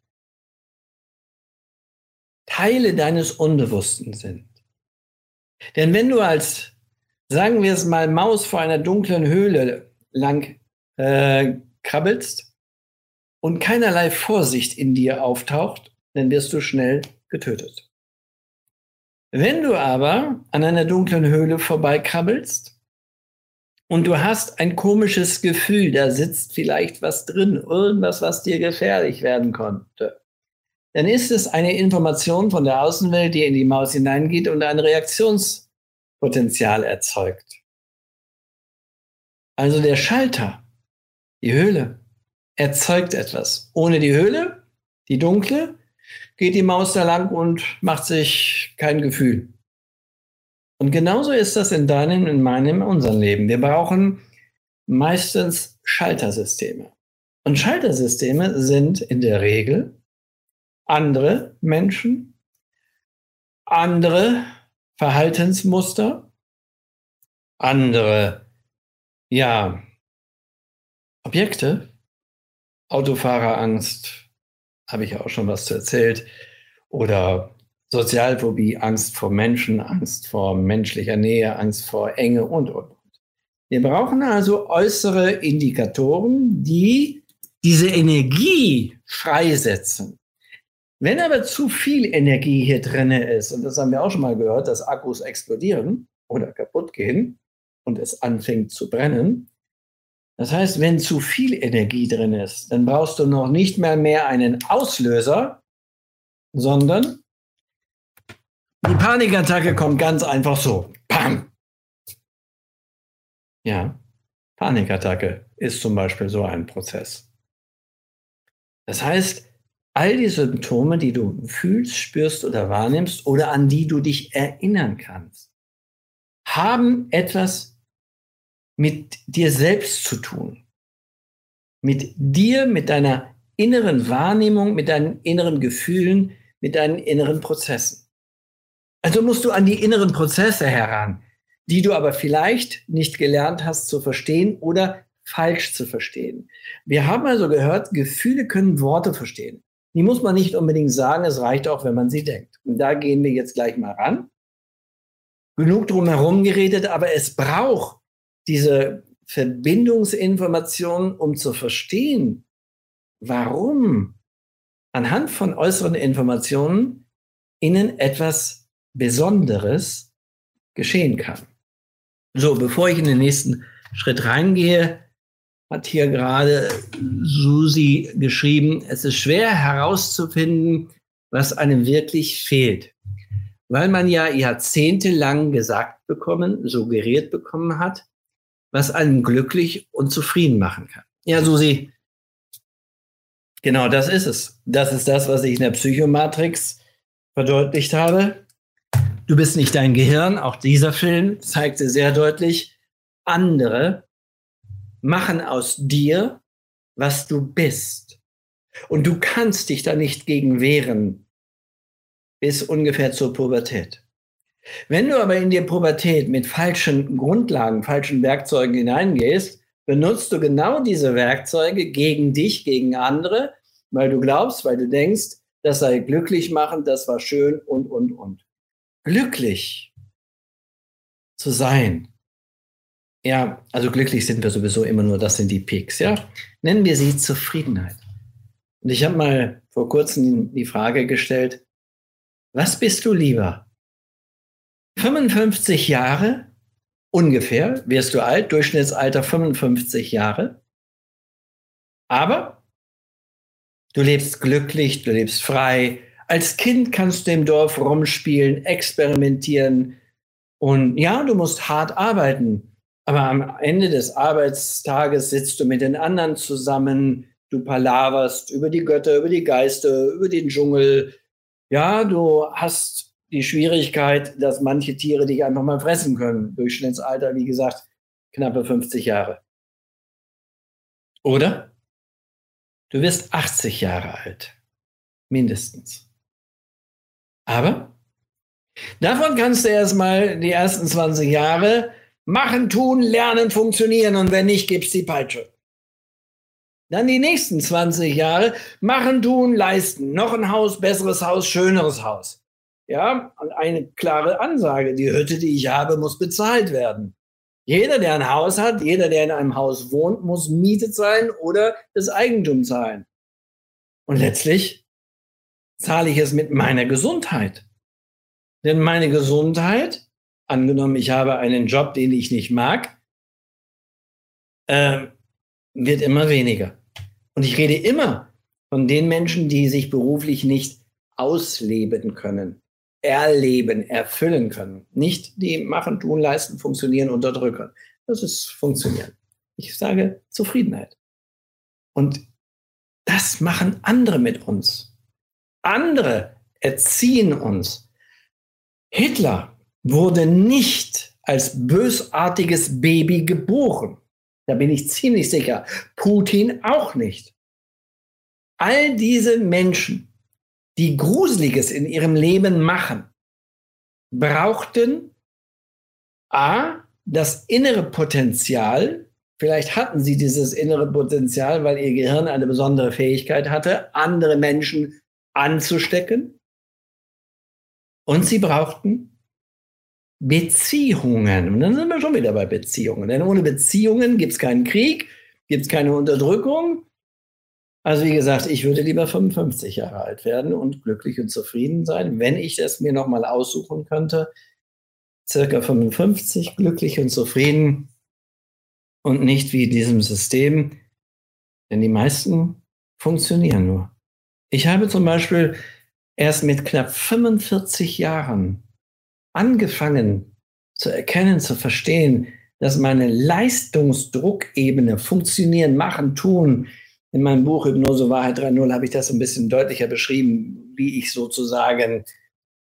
Teile deines Unbewussten sind, denn wenn du als, sagen wir es mal, Maus vor einer dunklen Höhle lang äh, krabbelst und keinerlei Vorsicht in dir auftaucht, dann wirst du schnell getötet. Wenn du aber an einer dunklen Höhle vorbeikrabbelst und du hast ein komisches Gefühl, da sitzt vielleicht was drin, irgendwas, was dir gefährlich werden konnte, dann ist es eine Information von der Außenwelt, die in die Maus hineingeht und ein Reaktionspotenzial erzeugt. Also der Schalter, die Höhle, erzeugt etwas. Ohne die Höhle, die dunkle, geht die Maus da lang und macht sich kein Gefühl. Und genauso ist das in deinem, in meinem, in unserem Leben. Wir brauchen meistens Schaltersysteme. Und Schaltersysteme sind in der Regel andere Menschen, andere Verhaltensmuster, andere, ja, Objekte, Autofahrerangst, habe ich auch schon was zu erzählt. Oder Sozialphobie, Angst vor Menschen, Angst vor menschlicher Nähe, Angst vor Enge und, und, und. Wir brauchen also äußere Indikatoren, die diese Energie freisetzen. Wenn aber zu viel Energie hier drin ist, und das haben wir auch schon mal gehört, dass Akkus explodieren oder kaputt gehen und es anfängt zu brennen, das heißt, wenn zu viel Energie drin ist, dann brauchst du noch nicht mehr mehr einen Auslöser, sondern die Panikattacke kommt ganz einfach so. Pam! Ja, Panikattacke ist zum Beispiel so ein Prozess. Das heißt, all die Symptome, die du fühlst, spürst oder wahrnimmst oder an die du dich erinnern kannst, haben etwas mit dir selbst zu tun. Mit dir, mit deiner inneren Wahrnehmung, mit deinen inneren Gefühlen, mit deinen inneren Prozessen. Also musst du an die inneren Prozesse heran, die du aber vielleicht nicht gelernt hast zu verstehen oder falsch zu verstehen. Wir haben also gehört, Gefühle können Worte verstehen. Die muss man nicht unbedingt sagen, es reicht auch, wenn man sie denkt. Und da gehen wir jetzt gleich mal ran. genug drumherum geredet, aber es braucht diese Verbindungsinformationen, um zu verstehen, warum anhand von äußeren Informationen ihnen etwas Besonderes geschehen kann. So, bevor ich in den nächsten Schritt reingehe, hat hier gerade Susi geschrieben, es ist schwer herauszufinden, was einem wirklich fehlt, weil man ja jahrzehntelang gesagt bekommen, suggeriert bekommen hat, was einen glücklich und zufrieden machen kann. Ja, Susi, genau das ist es. Das ist das, was ich in der Psychomatrix verdeutlicht habe. Du bist nicht dein Gehirn. Auch dieser Film zeigte sehr deutlich, andere machen aus dir, was du bist. Und du kannst dich da nicht gegen wehren bis ungefähr zur Pubertät. Wenn du aber in die Pubertät mit falschen Grundlagen, falschen Werkzeugen hineingehst, benutzt du genau diese Werkzeuge gegen dich, gegen andere, weil du glaubst, weil du denkst, das sei glücklich machend, das war schön und, und, und. Glücklich zu sein. Ja, also glücklich sind wir sowieso immer nur, das sind die Peaks, ja. Nennen wir sie Zufriedenheit. Und ich habe mal vor kurzem die Frage gestellt, was bist du lieber? 55 Jahre ungefähr, wirst du alt, Durchschnittsalter 55 Jahre. Aber du lebst glücklich, du lebst frei. Als Kind kannst du im Dorf rumspielen, experimentieren. Und ja, du musst hart arbeiten. Aber am Ende des Arbeitstages sitzt du mit den anderen zusammen, du palaverst über die Götter, über die Geister, über den Dschungel. Ja, du hast die Schwierigkeit, dass manche Tiere dich einfach mal fressen können. Durchschnittsalter, wie gesagt, knappe 50 Jahre. Oder du wirst 80 Jahre alt. Mindestens. Aber davon kannst du erstmal die ersten 20 Jahre machen, tun, lernen, funktionieren und wenn nicht, gibt's die Peitsche. Dann die nächsten 20 Jahre machen, tun, leisten. Noch ein Haus, besseres Haus, schöneres Haus. Ja, eine klare Ansage. Die Hütte, die ich habe, muss bezahlt werden. Jeder, der ein Haus hat, jeder, der in einem Haus wohnt, muss Miete zahlen oder das Eigentum zahlen. Und letztlich zahle ich es mit meiner Gesundheit. Denn meine Gesundheit, angenommen, ich habe einen Job, den ich nicht mag, äh, wird immer weniger. Und ich rede immer von den Menschen, die sich beruflich nicht ausleben können erleben, erfüllen können. Nicht die machen, tun, leisten, funktionieren, unterdrücken. Das ist funktionieren. Ich sage Zufriedenheit. Und das machen andere mit uns. Andere erziehen uns. Hitler wurde nicht als bösartiges Baby geboren. Da bin ich ziemlich sicher. Putin auch nicht. All diese Menschen die Gruseliges in ihrem Leben machen, brauchten A, das innere Potenzial, vielleicht hatten sie dieses innere Potenzial, weil ihr Gehirn eine besondere Fähigkeit hatte, andere Menschen anzustecken. Und sie brauchten Beziehungen. Und dann sind wir schon wieder bei Beziehungen. Denn ohne Beziehungen gibt es keinen Krieg, gibt es keine Unterdrückung, also wie gesagt, ich würde lieber 55 Jahre alt werden und glücklich und zufrieden sein, wenn ich es mir nochmal aussuchen könnte. Circa 55, glücklich und zufrieden und nicht wie diesem System, denn die meisten funktionieren nur. Ich habe zum Beispiel erst mit knapp 45 Jahren angefangen zu erkennen, zu verstehen, dass meine Leistungsdruckebene funktionieren, machen, tun, in meinem Buch Hypnose Wahrheit 3.0 habe ich das ein bisschen deutlicher beschrieben, wie ich sozusagen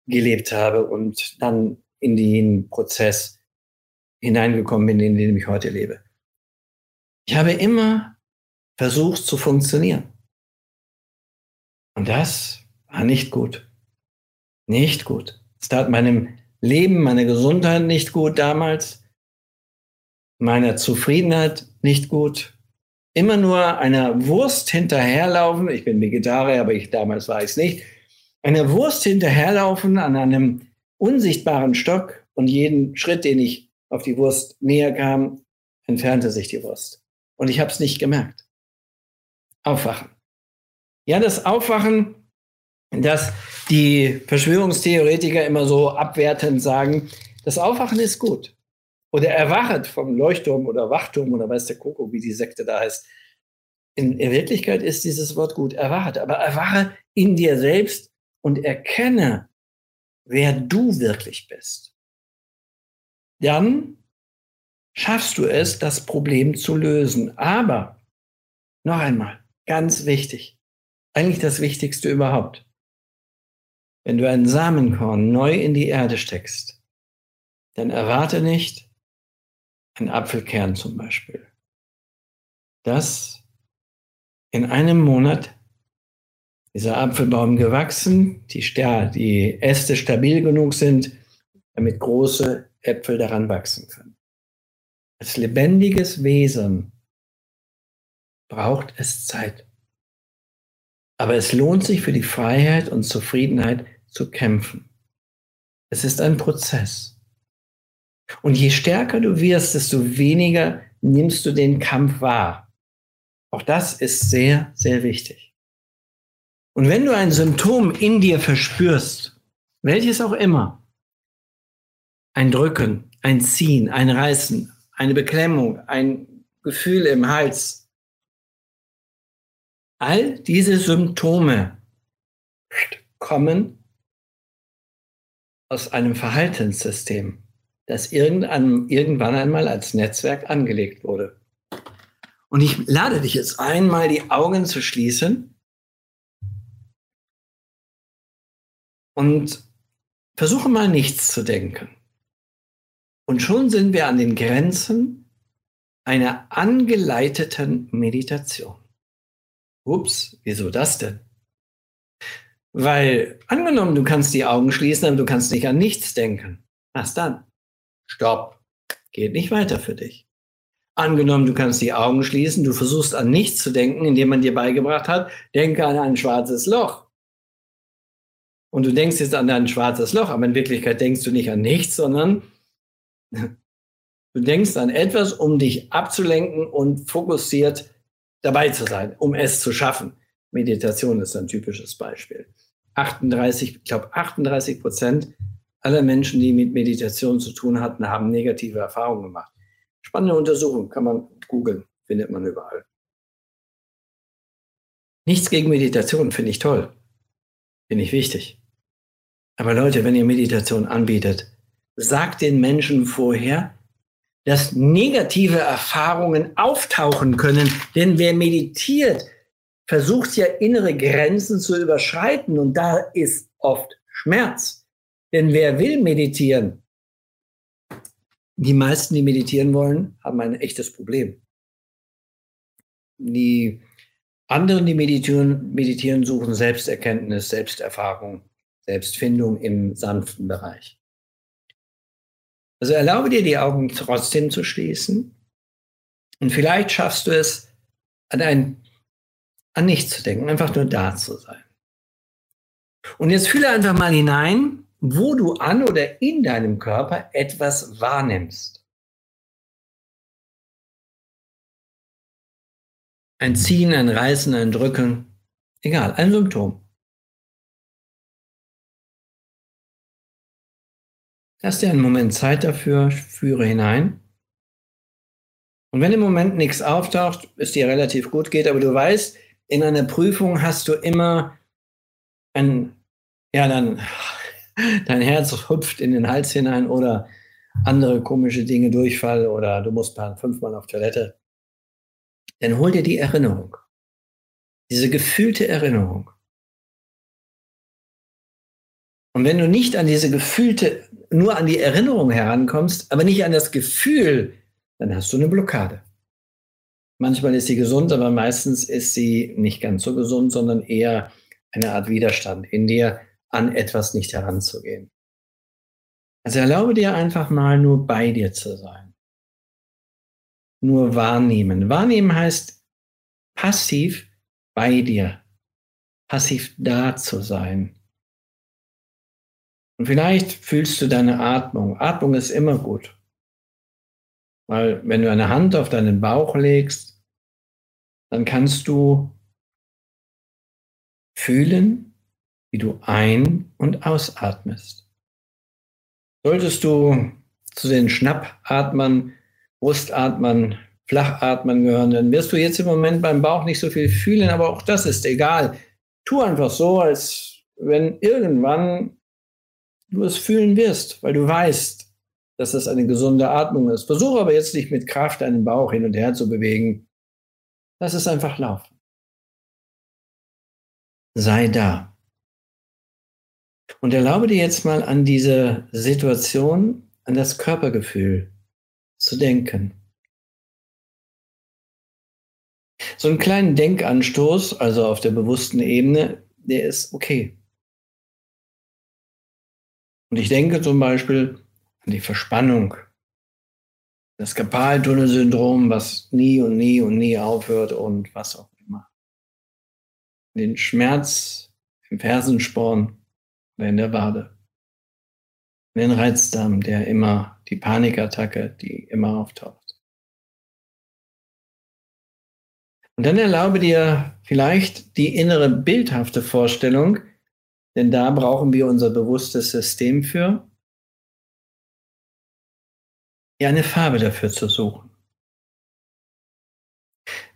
gelebt habe und dann in den Prozess hineingekommen bin, in dem ich heute lebe. Ich habe immer versucht zu funktionieren. Und das war nicht gut. Nicht gut. Es tat meinem Leben, meiner Gesundheit nicht gut damals, meiner Zufriedenheit nicht gut, immer nur einer Wurst hinterherlaufen. Ich bin Vegetarier, aber ich damals war ich nicht. Einer Wurst hinterherlaufen an einem unsichtbaren Stock und jeden Schritt, den ich auf die Wurst näher kam, entfernte sich die Wurst. Und ich habe es nicht gemerkt. Aufwachen. Ja, das Aufwachen, das die Verschwörungstheoretiker immer so abwertend sagen, das Aufwachen ist gut. Oder erwachet vom Leuchtturm oder Wachturm oder weiß der Koko, wie die Sekte da heißt. In, in Wirklichkeit ist dieses Wort gut, erwachet. Aber erwache in dir selbst und erkenne, wer du wirklich bist. Dann schaffst du es, das Problem zu lösen. Aber, noch einmal, ganz wichtig, eigentlich das Wichtigste überhaupt. Wenn du ein Samenkorn neu in die Erde steckst, dann erwarte nicht ein Apfelkern zum Beispiel, dass in einem Monat dieser Apfelbaum gewachsen, die, die Äste stabil genug sind, damit große Äpfel daran wachsen können. Als lebendiges Wesen braucht es Zeit. Aber es lohnt sich für die Freiheit und Zufriedenheit zu kämpfen. Es ist ein Prozess. Und je stärker du wirst, desto weniger nimmst du den Kampf wahr. Auch das ist sehr, sehr wichtig. Und wenn du ein Symptom in dir verspürst, welches auch immer, ein Drücken, ein Ziehen, ein Reißen, eine Beklemmung, ein Gefühl im Hals, all diese Symptome kommen aus einem Verhaltenssystem, das irgendwann, einmal als Netzwerk angelegt wurde. Und ich lade dich jetzt einmal die Augen zu schließen und versuche mal nichts zu denken. Und schon sind wir an den Grenzen einer angeleiteten Meditation. Ups, wieso das denn? Weil angenommen, du kannst die Augen schließen, aber du kannst nicht an nichts denken. Was dann? Stopp. Geht nicht weiter für dich. Angenommen, du kannst die Augen schließen, du versuchst an nichts zu denken, indem man dir beigebracht hat, denke an ein schwarzes Loch. Und du denkst jetzt an ein schwarzes Loch, aber in Wirklichkeit denkst du nicht an nichts, sondern du denkst an etwas, um dich abzulenken und fokussiert dabei zu sein, um es zu schaffen. Meditation ist ein typisches Beispiel. 38, ich glaube 38 Prozent aller Menschen, die mit Meditation zu tun hatten, haben negative Erfahrungen gemacht. Spannende Untersuchung, kann man googeln, findet man überall. Nichts gegen Meditation, finde ich toll. Finde ich wichtig. Aber Leute, wenn ihr Meditation anbietet, sagt den Menschen vorher, dass negative Erfahrungen auftauchen können. Denn wer meditiert, versucht ja innere Grenzen zu überschreiten und da ist oft Schmerz. Denn wer will meditieren? Die meisten, die meditieren wollen, haben ein echtes Problem. Die anderen, die meditieren, meditieren suchen Selbsterkenntnis, Selbsterfahrung, Selbstfindung im sanften Bereich. Also erlaube dir, die Augen trotzdem zu schließen. Und vielleicht schaffst du es, an ein an nichts zu denken, einfach nur da zu sein. Und jetzt fühle einfach mal hinein, wo du an oder in deinem Körper etwas wahrnimmst. Ein Ziehen, ein Reißen, ein Drücken, egal, ein Symptom. Lass dir einen Moment Zeit dafür, führe hinein. Und wenn im Moment nichts auftaucht, es dir relativ gut geht, aber du weißt, in einer Prüfung hast du immer ein, ja, dann, dein Herz hüpft in den Hals hinein oder andere komische Dinge, Durchfall oder du musst fünfmal auf Toilette. Dann hol dir die Erinnerung. Diese gefühlte Erinnerung. Und wenn du nicht an diese gefühlte, nur an die Erinnerung herankommst, aber nicht an das Gefühl, dann hast du eine Blockade. Manchmal ist sie gesund, aber meistens ist sie nicht ganz so gesund, sondern eher eine Art Widerstand in dir, an etwas nicht heranzugehen. Also erlaube dir einfach mal nur bei dir zu sein. Nur wahrnehmen. Wahrnehmen heißt passiv bei dir, passiv da zu sein. Und vielleicht fühlst du deine Atmung. Atmung ist immer gut. Weil wenn du eine Hand auf deinen Bauch legst, dann kannst du fühlen, wie du ein- und ausatmest. Solltest du zu den Schnappatmern, Brustatmern, Flachatmern gehören, dann wirst du jetzt im Moment beim Bauch nicht so viel fühlen, aber auch das ist egal. Tu einfach so, als wenn irgendwann du es fühlen wirst, weil du weißt, dass das eine gesunde Atmung ist. Versuche aber jetzt nicht mit Kraft deinen Bauch hin und her zu bewegen. Lass es einfach laufen. Sei da. Und erlaube dir jetzt mal an diese Situation, an das Körpergefühl zu denken. So einen kleinen Denkanstoß, also auf der bewussten Ebene, der ist okay. Und ich denke zum Beispiel an die Verspannung, das Kapaltunnelsyndrom, was nie und nie und nie aufhört und was auch immer. Den Schmerz im Fersensporn oder in der Wade. Den Reizdarm, der immer, die Panikattacke, die immer auftaucht. Und dann erlaube dir vielleicht die innere bildhafte Vorstellung, denn da brauchen wir unser bewusstes System für, ja eine Farbe dafür zu suchen.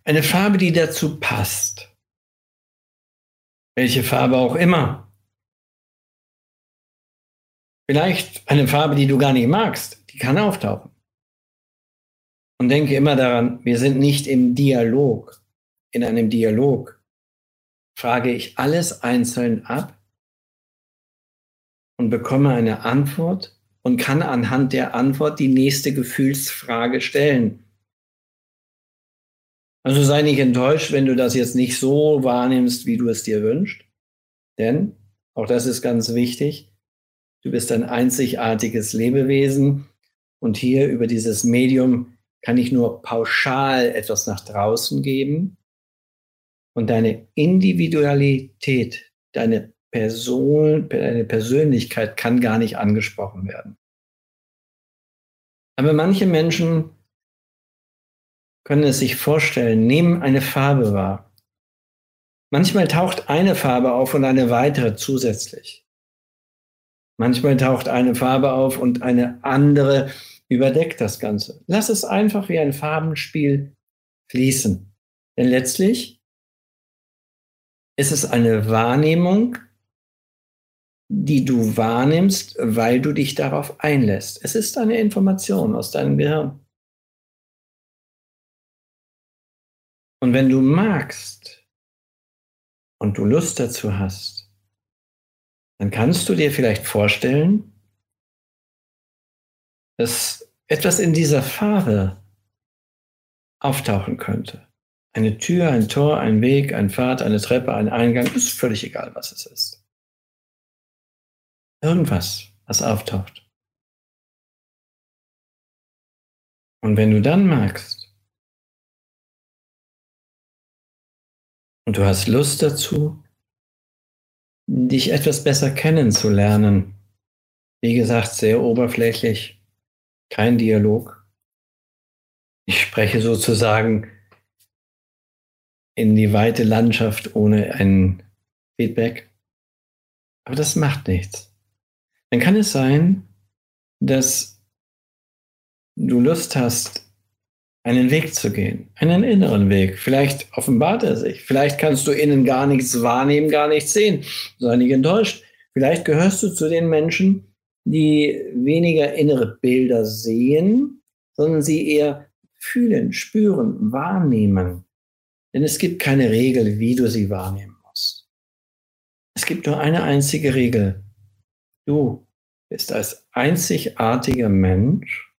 Eine Farbe, die dazu passt. Welche Farbe auch immer. Vielleicht eine Farbe, die du gar nicht magst, die kann auftauchen. Und denke immer daran, wir sind nicht im Dialog. In einem Dialog frage ich alles einzeln ab und bekomme eine Antwort und kann anhand der Antwort die nächste Gefühlsfrage stellen. Also sei nicht enttäuscht, wenn du das jetzt nicht so wahrnimmst, wie du es dir wünschst. Denn, auch das ist ganz wichtig, du bist ein einzigartiges Lebewesen und hier über dieses Medium kann ich nur pauschal etwas nach draußen geben und deine Individualität, deine Person, eine Persönlichkeit kann gar nicht angesprochen werden. Aber manche Menschen können es sich vorstellen, nehmen eine Farbe wahr. Manchmal taucht eine Farbe auf und eine weitere zusätzlich. Manchmal taucht eine Farbe auf und eine andere überdeckt das Ganze. Lass es einfach wie ein Farbenspiel fließen. Denn letztlich ist es eine Wahrnehmung die du wahrnimmst, weil du dich darauf einlässt. Es ist eine Information aus deinem Gehirn. Und wenn du magst und du Lust dazu hast, dann kannst du dir vielleicht vorstellen, dass etwas in dieser Farbe auftauchen könnte. Eine Tür, ein Tor, ein Weg, ein Pfad, eine Treppe, ein Eingang, ist völlig egal, was es ist. Irgendwas, was auftaucht. Und wenn du dann magst und du hast Lust dazu, dich etwas besser kennenzulernen, wie gesagt, sehr oberflächlich, kein Dialog. Ich spreche sozusagen in die weite Landschaft ohne ein Feedback. Aber das macht nichts dann kann es sein, dass du Lust hast, einen Weg zu gehen, einen inneren Weg. Vielleicht offenbart er sich. Vielleicht kannst du innen gar nichts wahrnehmen, gar nichts sehen. Sei nicht enttäuscht. Vielleicht gehörst du zu den Menschen, die weniger innere Bilder sehen, sondern sie eher fühlen, spüren, wahrnehmen. Denn es gibt keine Regel, wie du sie wahrnehmen musst. Es gibt nur eine einzige Regel. Du bist als einzigartiger Mensch,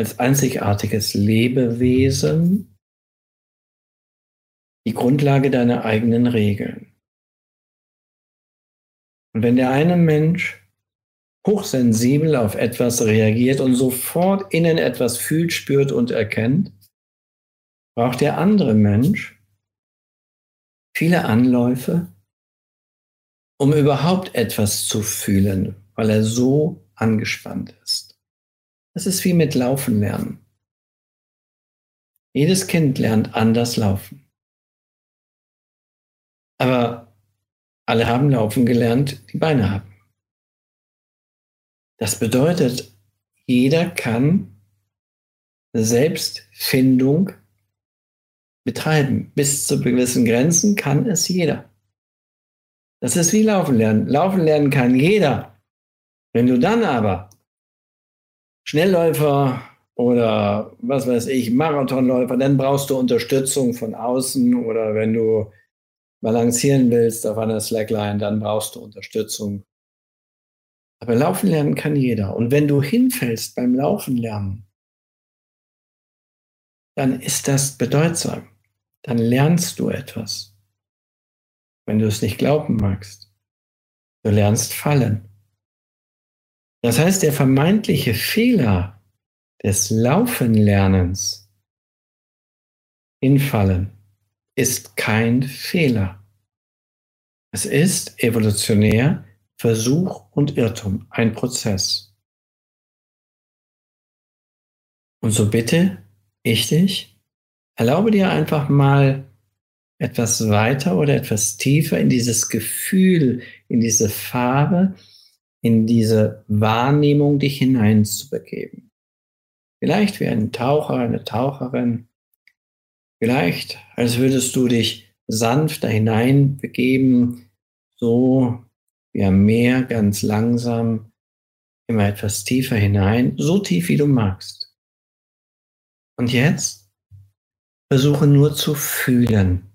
als einzigartiges Lebewesen die Grundlage deiner eigenen Regeln. Und wenn der eine Mensch hochsensibel auf etwas reagiert und sofort innen etwas fühlt, spürt und erkennt, braucht der andere Mensch viele Anläufe, um überhaupt etwas zu fühlen, weil er so angespannt ist. Das ist wie mit Laufen lernen. Jedes Kind lernt anders laufen. Aber alle haben laufen gelernt, die Beine haben. Das bedeutet, jeder kann Selbstfindung betreiben. Bis zu gewissen Grenzen kann es jeder. Das ist wie Laufen lernen. Laufen lernen kann jeder. Wenn du dann aber Schnellläufer oder was weiß ich, Marathonläufer, dann brauchst du Unterstützung von außen oder wenn du balancieren willst auf einer Slackline, dann brauchst du Unterstützung. Aber laufen lernen kann jeder. Und wenn du hinfällst beim Laufen lernen, dann ist das bedeutsam. Dann lernst du etwas. Wenn du es nicht glauben magst, du lernst fallen. Das heißt, der vermeintliche Fehler des Laufenlernens, hinfallen, ist kein Fehler. Es ist evolutionär Versuch und Irrtum, ein Prozess. Und so bitte ich dich, erlaube dir einfach mal etwas weiter oder etwas tiefer in dieses Gefühl, in diese Farbe, in diese Wahrnehmung dich hineinzubegeben. Vielleicht wie ein Taucher, eine Taucherin, vielleicht als würdest du dich sanft da hineinbegeben, so wie am Meer, ganz langsam, immer etwas tiefer hinein, so tief wie du magst. Und jetzt versuche nur zu fühlen.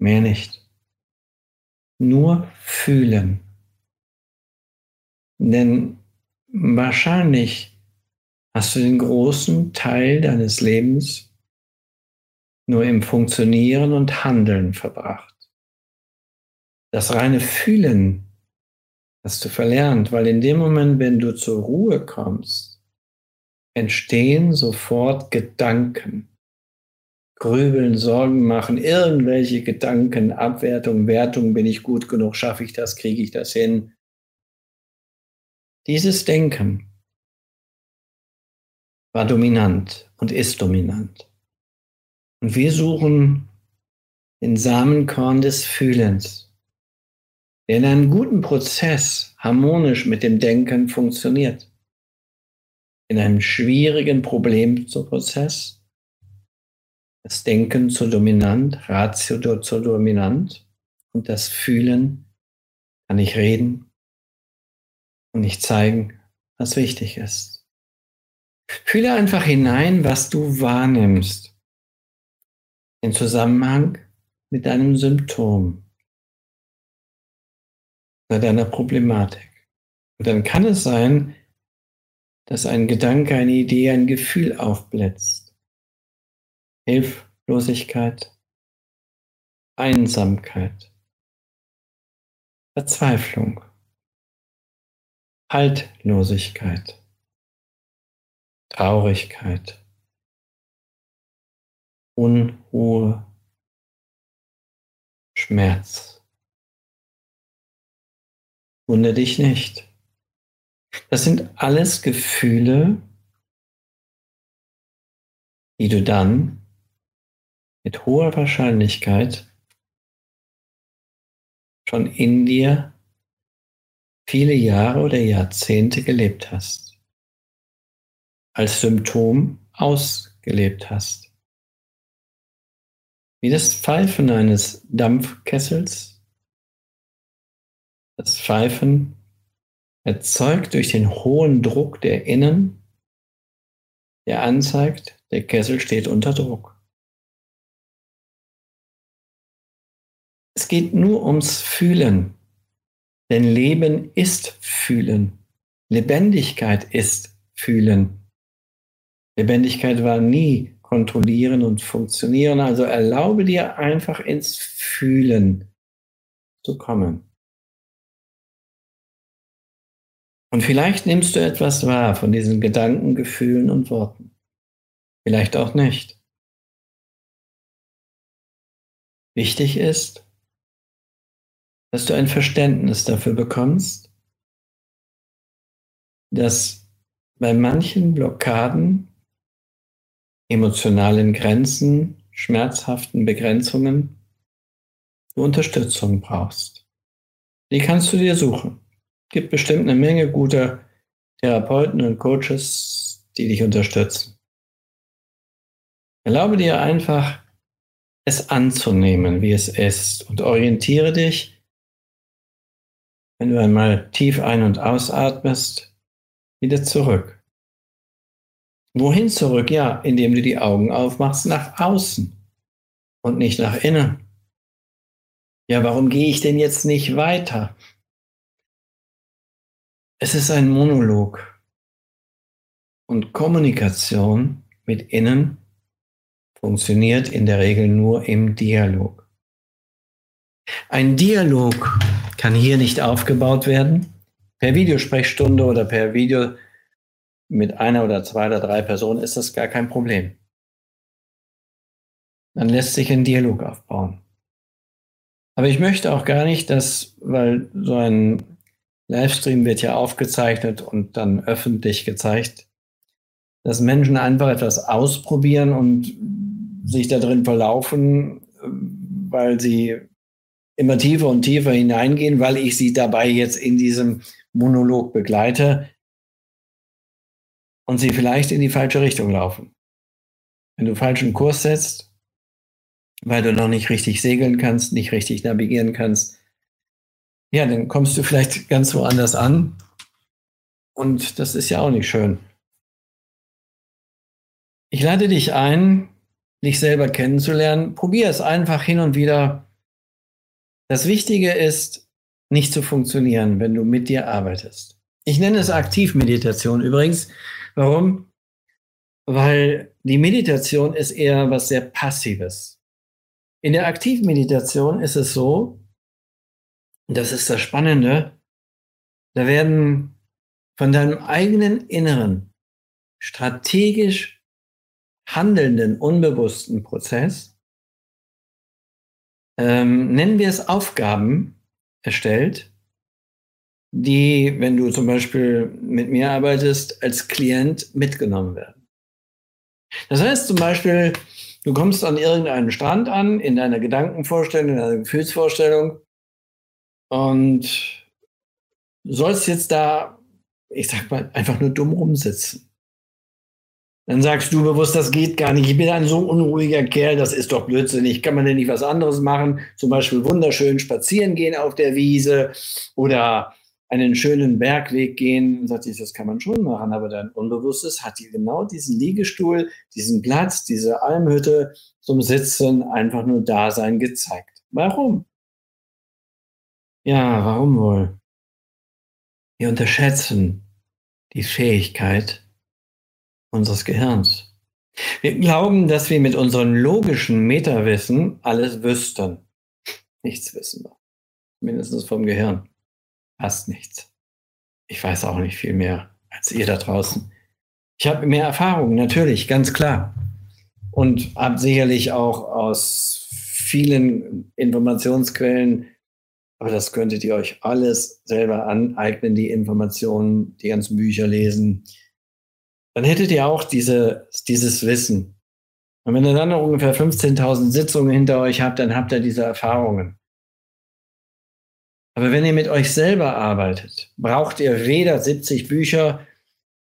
Mehr nicht. Nur fühlen. Denn wahrscheinlich hast du den großen Teil deines Lebens nur im Funktionieren und Handeln verbracht. Das reine Fühlen hast du verlernt, weil in dem Moment, wenn du zur Ruhe kommst, entstehen sofort Gedanken. Grübeln, Sorgen machen, irgendwelche Gedanken, Abwertung, Wertung, bin ich gut genug, schaffe ich das, kriege ich das hin. Dieses Denken war dominant und ist dominant. Und wir suchen den Samenkorn des Fühlens, der in einem guten Prozess harmonisch mit dem Denken funktioniert. In einem schwierigen Problemprozess das Denken zu dominant, Ratio zu dominant und das Fühlen kann ich reden und nicht zeigen, was wichtig ist. Fühle einfach hinein, was du wahrnimmst in Zusammenhang mit deinem Symptom oder deiner Problematik. Und dann kann es sein, dass ein Gedanke, eine Idee, ein Gefühl aufblitzt. Hilflosigkeit, Einsamkeit, Verzweiflung, Haltlosigkeit, Traurigkeit, Unruhe, Schmerz. Wundere dich nicht. Das sind alles Gefühle, die du dann mit hoher Wahrscheinlichkeit schon in dir viele Jahre oder Jahrzehnte gelebt hast, als Symptom ausgelebt hast wie das Pfeifen eines Dampfkessels. Das Pfeifen erzeugt durch den hohen Druck der Innen, der anzeigt, der Kessel steht unter Druck. Es geht nur ums Fühlen, denn Leben ist Fühlen. Lebendigkeit ist Fühlen. Lebendigkeit war nie kontrollieren und funktionieren. Also erlaube dir einfach ins Fühlen zu kommen. Und vielleicht nimmst du etwas wahr von diesen Gedanken, Gefühlen und Worten. Vielleicht auch nicht. Wichtig ist, dass du ein Verständnis dafür bekommst, dass bei manchen Blockaden, emotionalen Grenzen, schmerzhaften Begrenzungen du Unterstützung brauchst. Die kannst du dir suchen. Es gibt bestimmt eine Menge guter Therapeuten und Coaches, die dich unterstützen. Erlaube dir einfach, es anzunehmen, wie es ist und orientiere dich, wenn du einmal tief ein- und ausatmest, wieder zurück. Wohin zurück? Ja, indem du die Augen aufmachst nach außen und nicht nach innen. Ja, warum gehe ich denn jetzt nicht weiter? Es ist ein Monolog. Und Kommunikation mit innen funktioniert in der Regel nur im Dialog. Ein Dialog kann hier nicht aufgebaut werden. Per Videosprechstunde oder per Video mit einer oder zwei oder drei Personen ist das gar kein Problem. Dann lässt sich ein Dialog aufbauen. Aber ich möchte auch gar nicht, dass, weil so ein Livestream wird ja aufgezeichnet und dann öffentlich gezeigt, dass Menschen einfach etwas ausprobieren und sich da drin verlaufen, weil sie immer tiefer und tiefer hineingehen, weil ich sie dabei jetzt in diesem Monolog begleite und sie vielleicht in die falsche Richtung laufen. Wenn du falschen Kurs setzt, weil du noch nicht richtig segeln kannst, nicht richtig navigieren kannst, ja, dann kommst du vielleicht ganz woanders an. Und das ist ja auch nicht schön. Ich lade dich ein, dich selber kennenzulernen. Probier es einfach hin und wieder. Das Wichtige ist, nicht zu funktionieren, wenn du mit dir arbeitest. Ich nenne es Aktivmeditation übrigens. Warum? Weil die Meditation ist eher was sehr Passives. In der Aktivmeditation ist es so, das ist das Spannende, da werden von deinem eigenen Inneren strategisch handelnden, unbewussten Prozess, ähm, nennen wir es Aufgaben, erstellt, die, wenn du zum Beispiel mit mir arbeitest, als Klient mitgenommen werden. Das heißt zum Beispiel, du kommst an irgendeinen Strand an, in deiner Gedankenvorstellung, in deiner Gefühlsvorstellung und sollst jetzt da, ich sag mal, einfach nur dumm rumsitzen. Dann sagst du bewusst, das geht gar nicht. Ich bin ein so unruhiger Kerl, das ist doch blödsinnig. Kann man denn nicht was anderes machen? Zum Beispiel wunderschön spazieren gehen auf der Wiese oder einen schönen Bergweg gehen. Sagt ich, das kann man schon machen, aber dein Unbewusstes hat dir genau diesen Liegestuhl, diesen Platz, diese Almhütte zum Sitzen, einfach nur Dasein gezeigt. Warum? Ja, warum wohl? Wir unterschätzen die Fähigkeit unseres Gehirns. Wir glauben, dass wir mit unserem logischen Metawissen alles wüssten. Nichts wissen wir. Mindestens vom Gehirn. Fast nichts. Ich weiß auch nicht viel mehr als ihr da draußen. Ich habe mehr Erfahrung, natürlich, ganz klar. Und habe sicherlich auch aus vielen Informationsquellen aber das könntet ihr euch alles selber aneignen, die Informationen, die ganzen Bücher lesen. Dann hättet ihr auch diese, dieses Wissen. Und wenn ihr dann noch ungefähr 15.000 Sitzungen hinter euch habt, dann habt ihr diese Erfahrungen. Aber wenn ihr mit euch selber arbeitet, braucht ihr weder 70 Bücher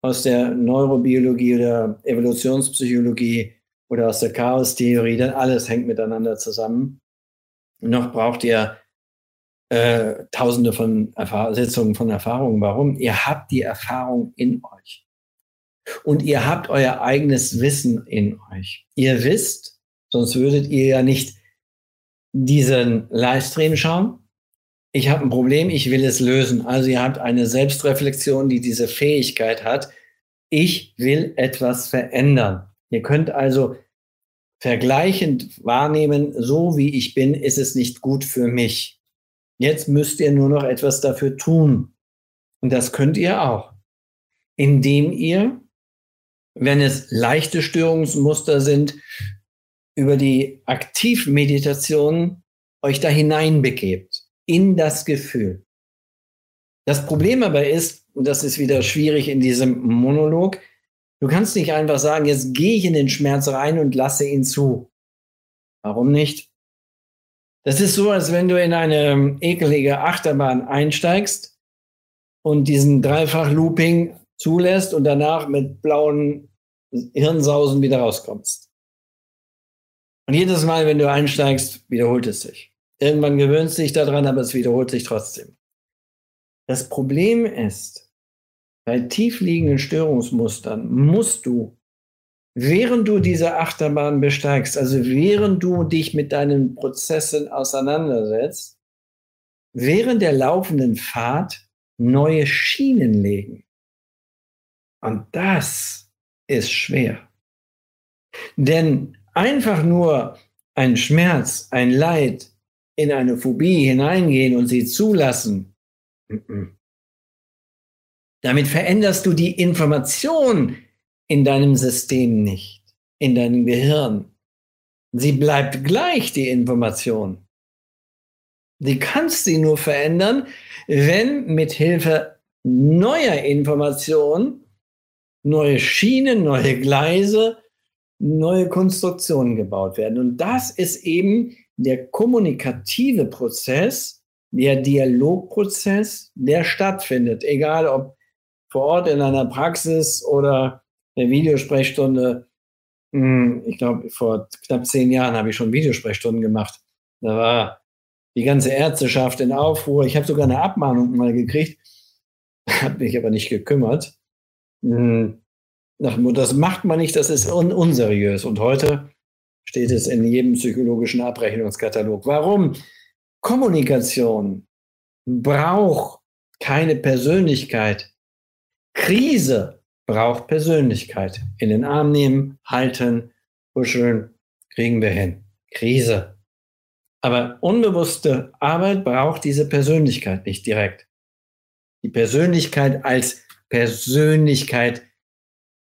aus der Neurobiologie oder Evolutionspsychologie oder aus der Chaostheorie, denn alles hängt miteinander zusammen. Noch braucht ihr äh, tausende von Erfahr Sitzungen von Erfahrungen. Warum? Ihr habt die Erfahrung in euch. Und ihr habt euer eigenes Wissen in euch. Ihr wisst, sonst würdet ihr ja nicht diesen Livestream schauen. Ich habe ein Problem, ich will es lösen. Also ihr habt eine Selbstreflexion, die diese Fähigkeit hat. Ich will etwas verändern. Ihr könnt also vergleichend wahrnehmen, so wie ich bin, ist es nicht gut für mich. Jetzt müsst ihr nur noch etwas dafür tun. Und das könnt ihr auch, indem ihr, wenn es leichte Störungsmuster sind, über die Aktivmeditation euch da hineinbegebt. in das Gefühl. Das Problem aber ist, und das ist wieder schwierig in diesem Monolog, du kannst nicht einfach sagen, jetzt gehe ich in den Schmerz rein und lasse ihn zu. Warum nicht? Das ist so, als wenn du in eine ekelige Achterbahn einsteigst und diesen Dreifach-Looping zulässt und danach mit blauen Hirnsausen wieder rauskommst. Und jedes Mal, wenn du einsteigst, wiederholt es sich. Irgendwann gewöhnst du dich daran, aber es wiederholt sich trotzdem. Das Problem ist, bei tiefliegenden Störungsmustern musst du, während du diese Achterbahn besteigst, also während du dich mit deinen Prozessen auseinandersetzt, während der laufenden Fahrt neue Schienen legen. Und das ist schwer. Denn einfach nur ein Schmerz, ein Leid in eine Phobie hineingehen und sie zulassen, damit veränderst du die Information in deinem System nicht, in deinem Gehirn. Sie bleibt gleich, die Information. Du kannst sie nur verändern, wenn mit Hilfe neuer Informationen neue Schienen, neue Gleise, neue Konstruktionen gebaut werden. Und das ist eben der kommunikative Prozess, der Dialogprozess, der stattfindet, egal ob vor Ort in einer Praxis oder der Videosprechstunde. Hm, ich glaube, vor knapp zehn Jahren habe ich schon Videosprechstunden gemacht. Da war die ganze Ärzteschaft in Aufruhr. Ich habe sogar eine Abmahnung mal gekriegt, habe mich aber nicht gekümmert. Hm, das macht man nicht, das ist un unseriös. Und heute steht es in jedem psychologischen Abrechnungskatalog. Warum? Kommunikation braucht keine Persönlichkeit. Krise braucht Persönlichkeit. In den Arm nehmen, halten, kuscheln, kriegen wir hin. Krise. Aber unbewusste Arbeit braucht diese Persönlichkeit nicht direkt. Die Persönlichkeit als Persönlichkeit,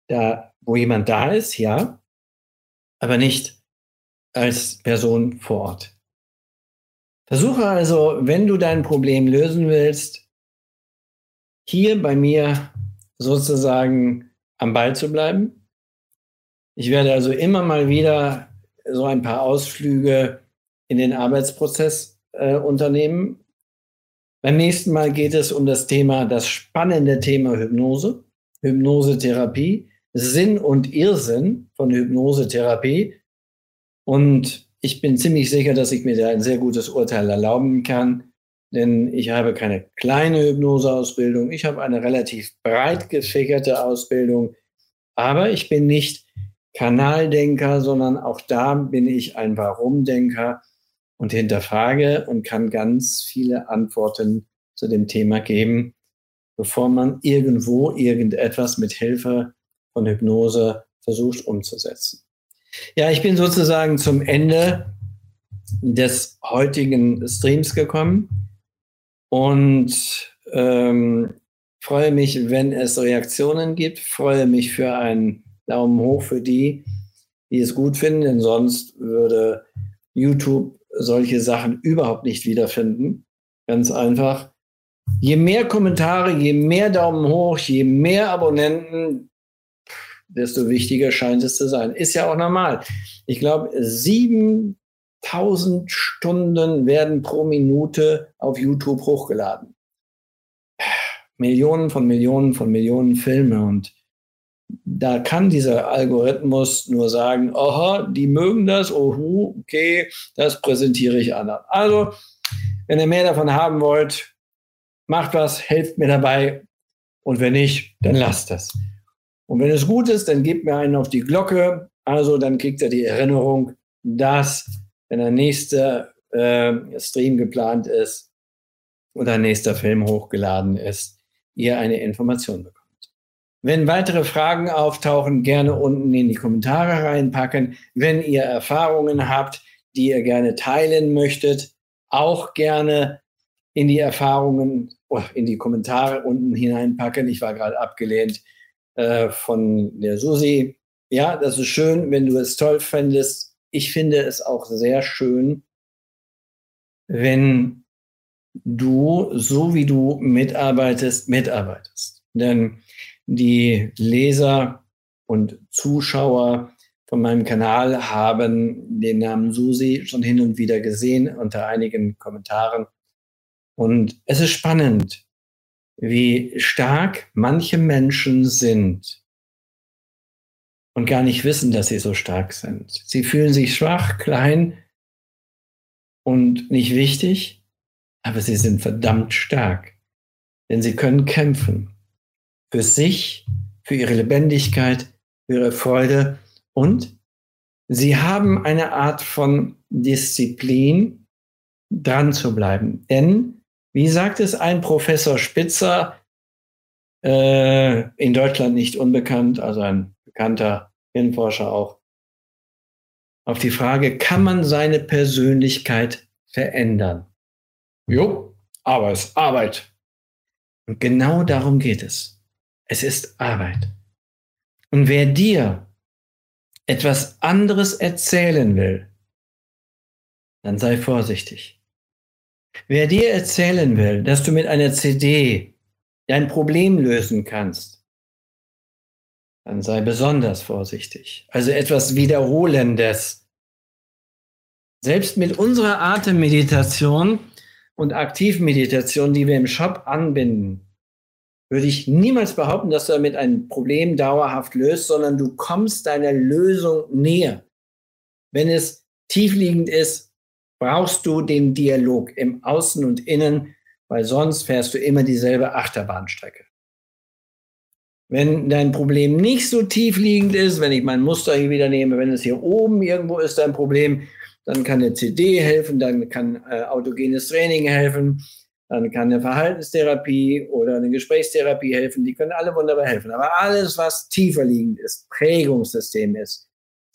da, wo jemand da ist, ja, aber nicht als Person vor Ort. Versuche also, wenn du dein Problem lösen willst, hier bei mir sozusagen am Ball zu bleiben. Ich werde also immer mal wieder so ein paar Ausflüge in den Arbeitsprozess äh, unternehmen. Beim nächsten Mal geht es um das Thema, das spannende Thema Hypnose, Hypnosetherapie, Sinn und Irrsinn von Hypnosetherapie. Und ich bin ziemlich sicher, dass ich mir da ein sehr gutes Urteil erlauben kann, denn ich habe keine kleine Hypnoseausbildung, ich habe eine relativ breit gefächerte Ausbildung, aber ich bin nicht Kanaldenker, sondern auch da bin ich ein Warum-Denker und hinterfrage und kann ganz viele Antworten zu dem Thema geben, bevor man irgendwo irgendetwas mit Hilfe von Hypnose versucht umzusetzen. Ja, ich bin sozusagen zum Ende des heutigen Streams gekommen und ähm, freue mich, wenn es Reaktionen gibt, freue mich für einen Daumen hoch für die, die es gut finden, denn sonst würde YouTube solche Sachen überhaupt nicht wiederfinden. Ganz einfach. Je mehr Kommentare, je mehr Daumen hoch, je mehr Abonnenten, desto wichtiger scheint es zu sein. Ist ja auch normal. Ich glaube, 7000 Stunden werden pro Minute auf YouTube hochgeladen. Millionen von Millionen von Millionen Filme und da kann dieser Algorithmus nur sagen, aha, die mögen das, oh, okay, das präsentiere ich anderen. Also, wenn ihr mehr davon haben wollt, macht was, helft mir dabei und wenn nicht, dann lasst das. Und wenn es gut ist, dann gebt mir einen auf die Glocke. Also dann kriegt er die Erinnerung, dass, wenn der nächste äh, Stream geplant ist oder ein nächster Film hochgeladen ist, ihr eine Information bekommt. Wenn weitere Fragen auftauchen, gerne unten in die Kommentare reinpacken. Wenn ihr Erfahrungen habt, die ihr gerne teilen möchtet, auch gerne in die Erfahrungen, oh, in die Kommentare unten hineinpacken. Ich war gerade abgelehnt äh, von der Susi. Ja, das ist schön, wenn du es toll fändest. Ich finde es auch sehr schön, wenn du, so wie du mitarbeitest, mitarbeitest. Denn die Leser und Zuschauer von meinem Kanal haben den Namen Susi schon hin und wieder gesehen unter einigen Kommentaren. Und es ist spannend, wie stark manche Menschen sind und gar nicht wissen, dass sie so stark sind. Sie fühlen sich schwach, klein und nicht wichtig, aber sie sind verdammt stark, denn sie können kämpfen für sich, für ihre Lebendigkeit, für ihre Freude und sie haben eine Art von Disziplin, dran zu bleiben. Denn, wie sagt es ein Professor Spitzer, äh, in Deutschland nicht unbekannt, also ein bekannter Hirnforscher auch, auf die Frage, kann man seine Persönlichkeit verändern? Jo, aber es ist Arbeit. Und genau darum geht es. Es ist Arbeit. Und wer dir etwas anderes erzählen will, dann sei vorsichtig. Wer dir erzählen will, dass du mit einer CD dein Problem lösen kannst, dann sei besonders vorsichtig. Also etwas Wiederholendes. Selbst mit unserer Atemmeditation und Aktivmeditation, die wir im Shop anbinden, würde ich niemals behaupten, dass du damit ein Problem dauerhaft löst, sondern du kommst deiner Lösung näher. Wenn es tiefliegend ist, brauchst du den Dialog im Außen und Innen, weil sonst fährst du immer dieselbe Achterbahnstrecke. Wenn dein Problem nicht so tiefliegend ist, wenn ich mein Muster hier wieder nehme, wenn es hier oben irgendwo ist dein Problem, dann kann eine CD helfen, dann kann äh, autogenes Training helfen, dann kann eine Verhaltenstherapie oder eine Gesprächstherapie helfen. Die können alle wunderbar helfen. Aber alles, was tiefer liegend ist, Prägungssystem ist,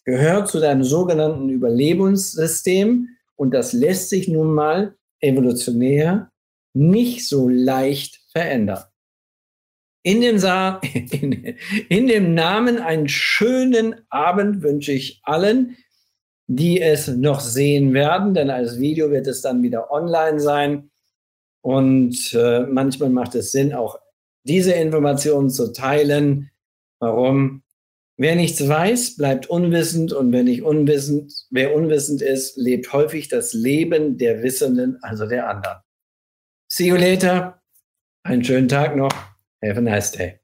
gehört zu deinem sogenannten Überlebenssystem. Und das lässt sich nun mal evolutionär nicht so leicht verändern. In dem, Sa in, in dem Namen einen schönen Abend wünsche ich allen, die es noch sehen werden, denn als Video wird es dann wieder online sein. Und äh, manchmal macht es Sinn, auch diese Informationen zu teilen. Warum? Wer nichts weiß, bleibt unwissend und wer nicht unwissend, wer unwissend ist, lebt häufig das Leben der Wissenden, also der anderen. See you later. Einen schönen Tag noch. Have a nice day.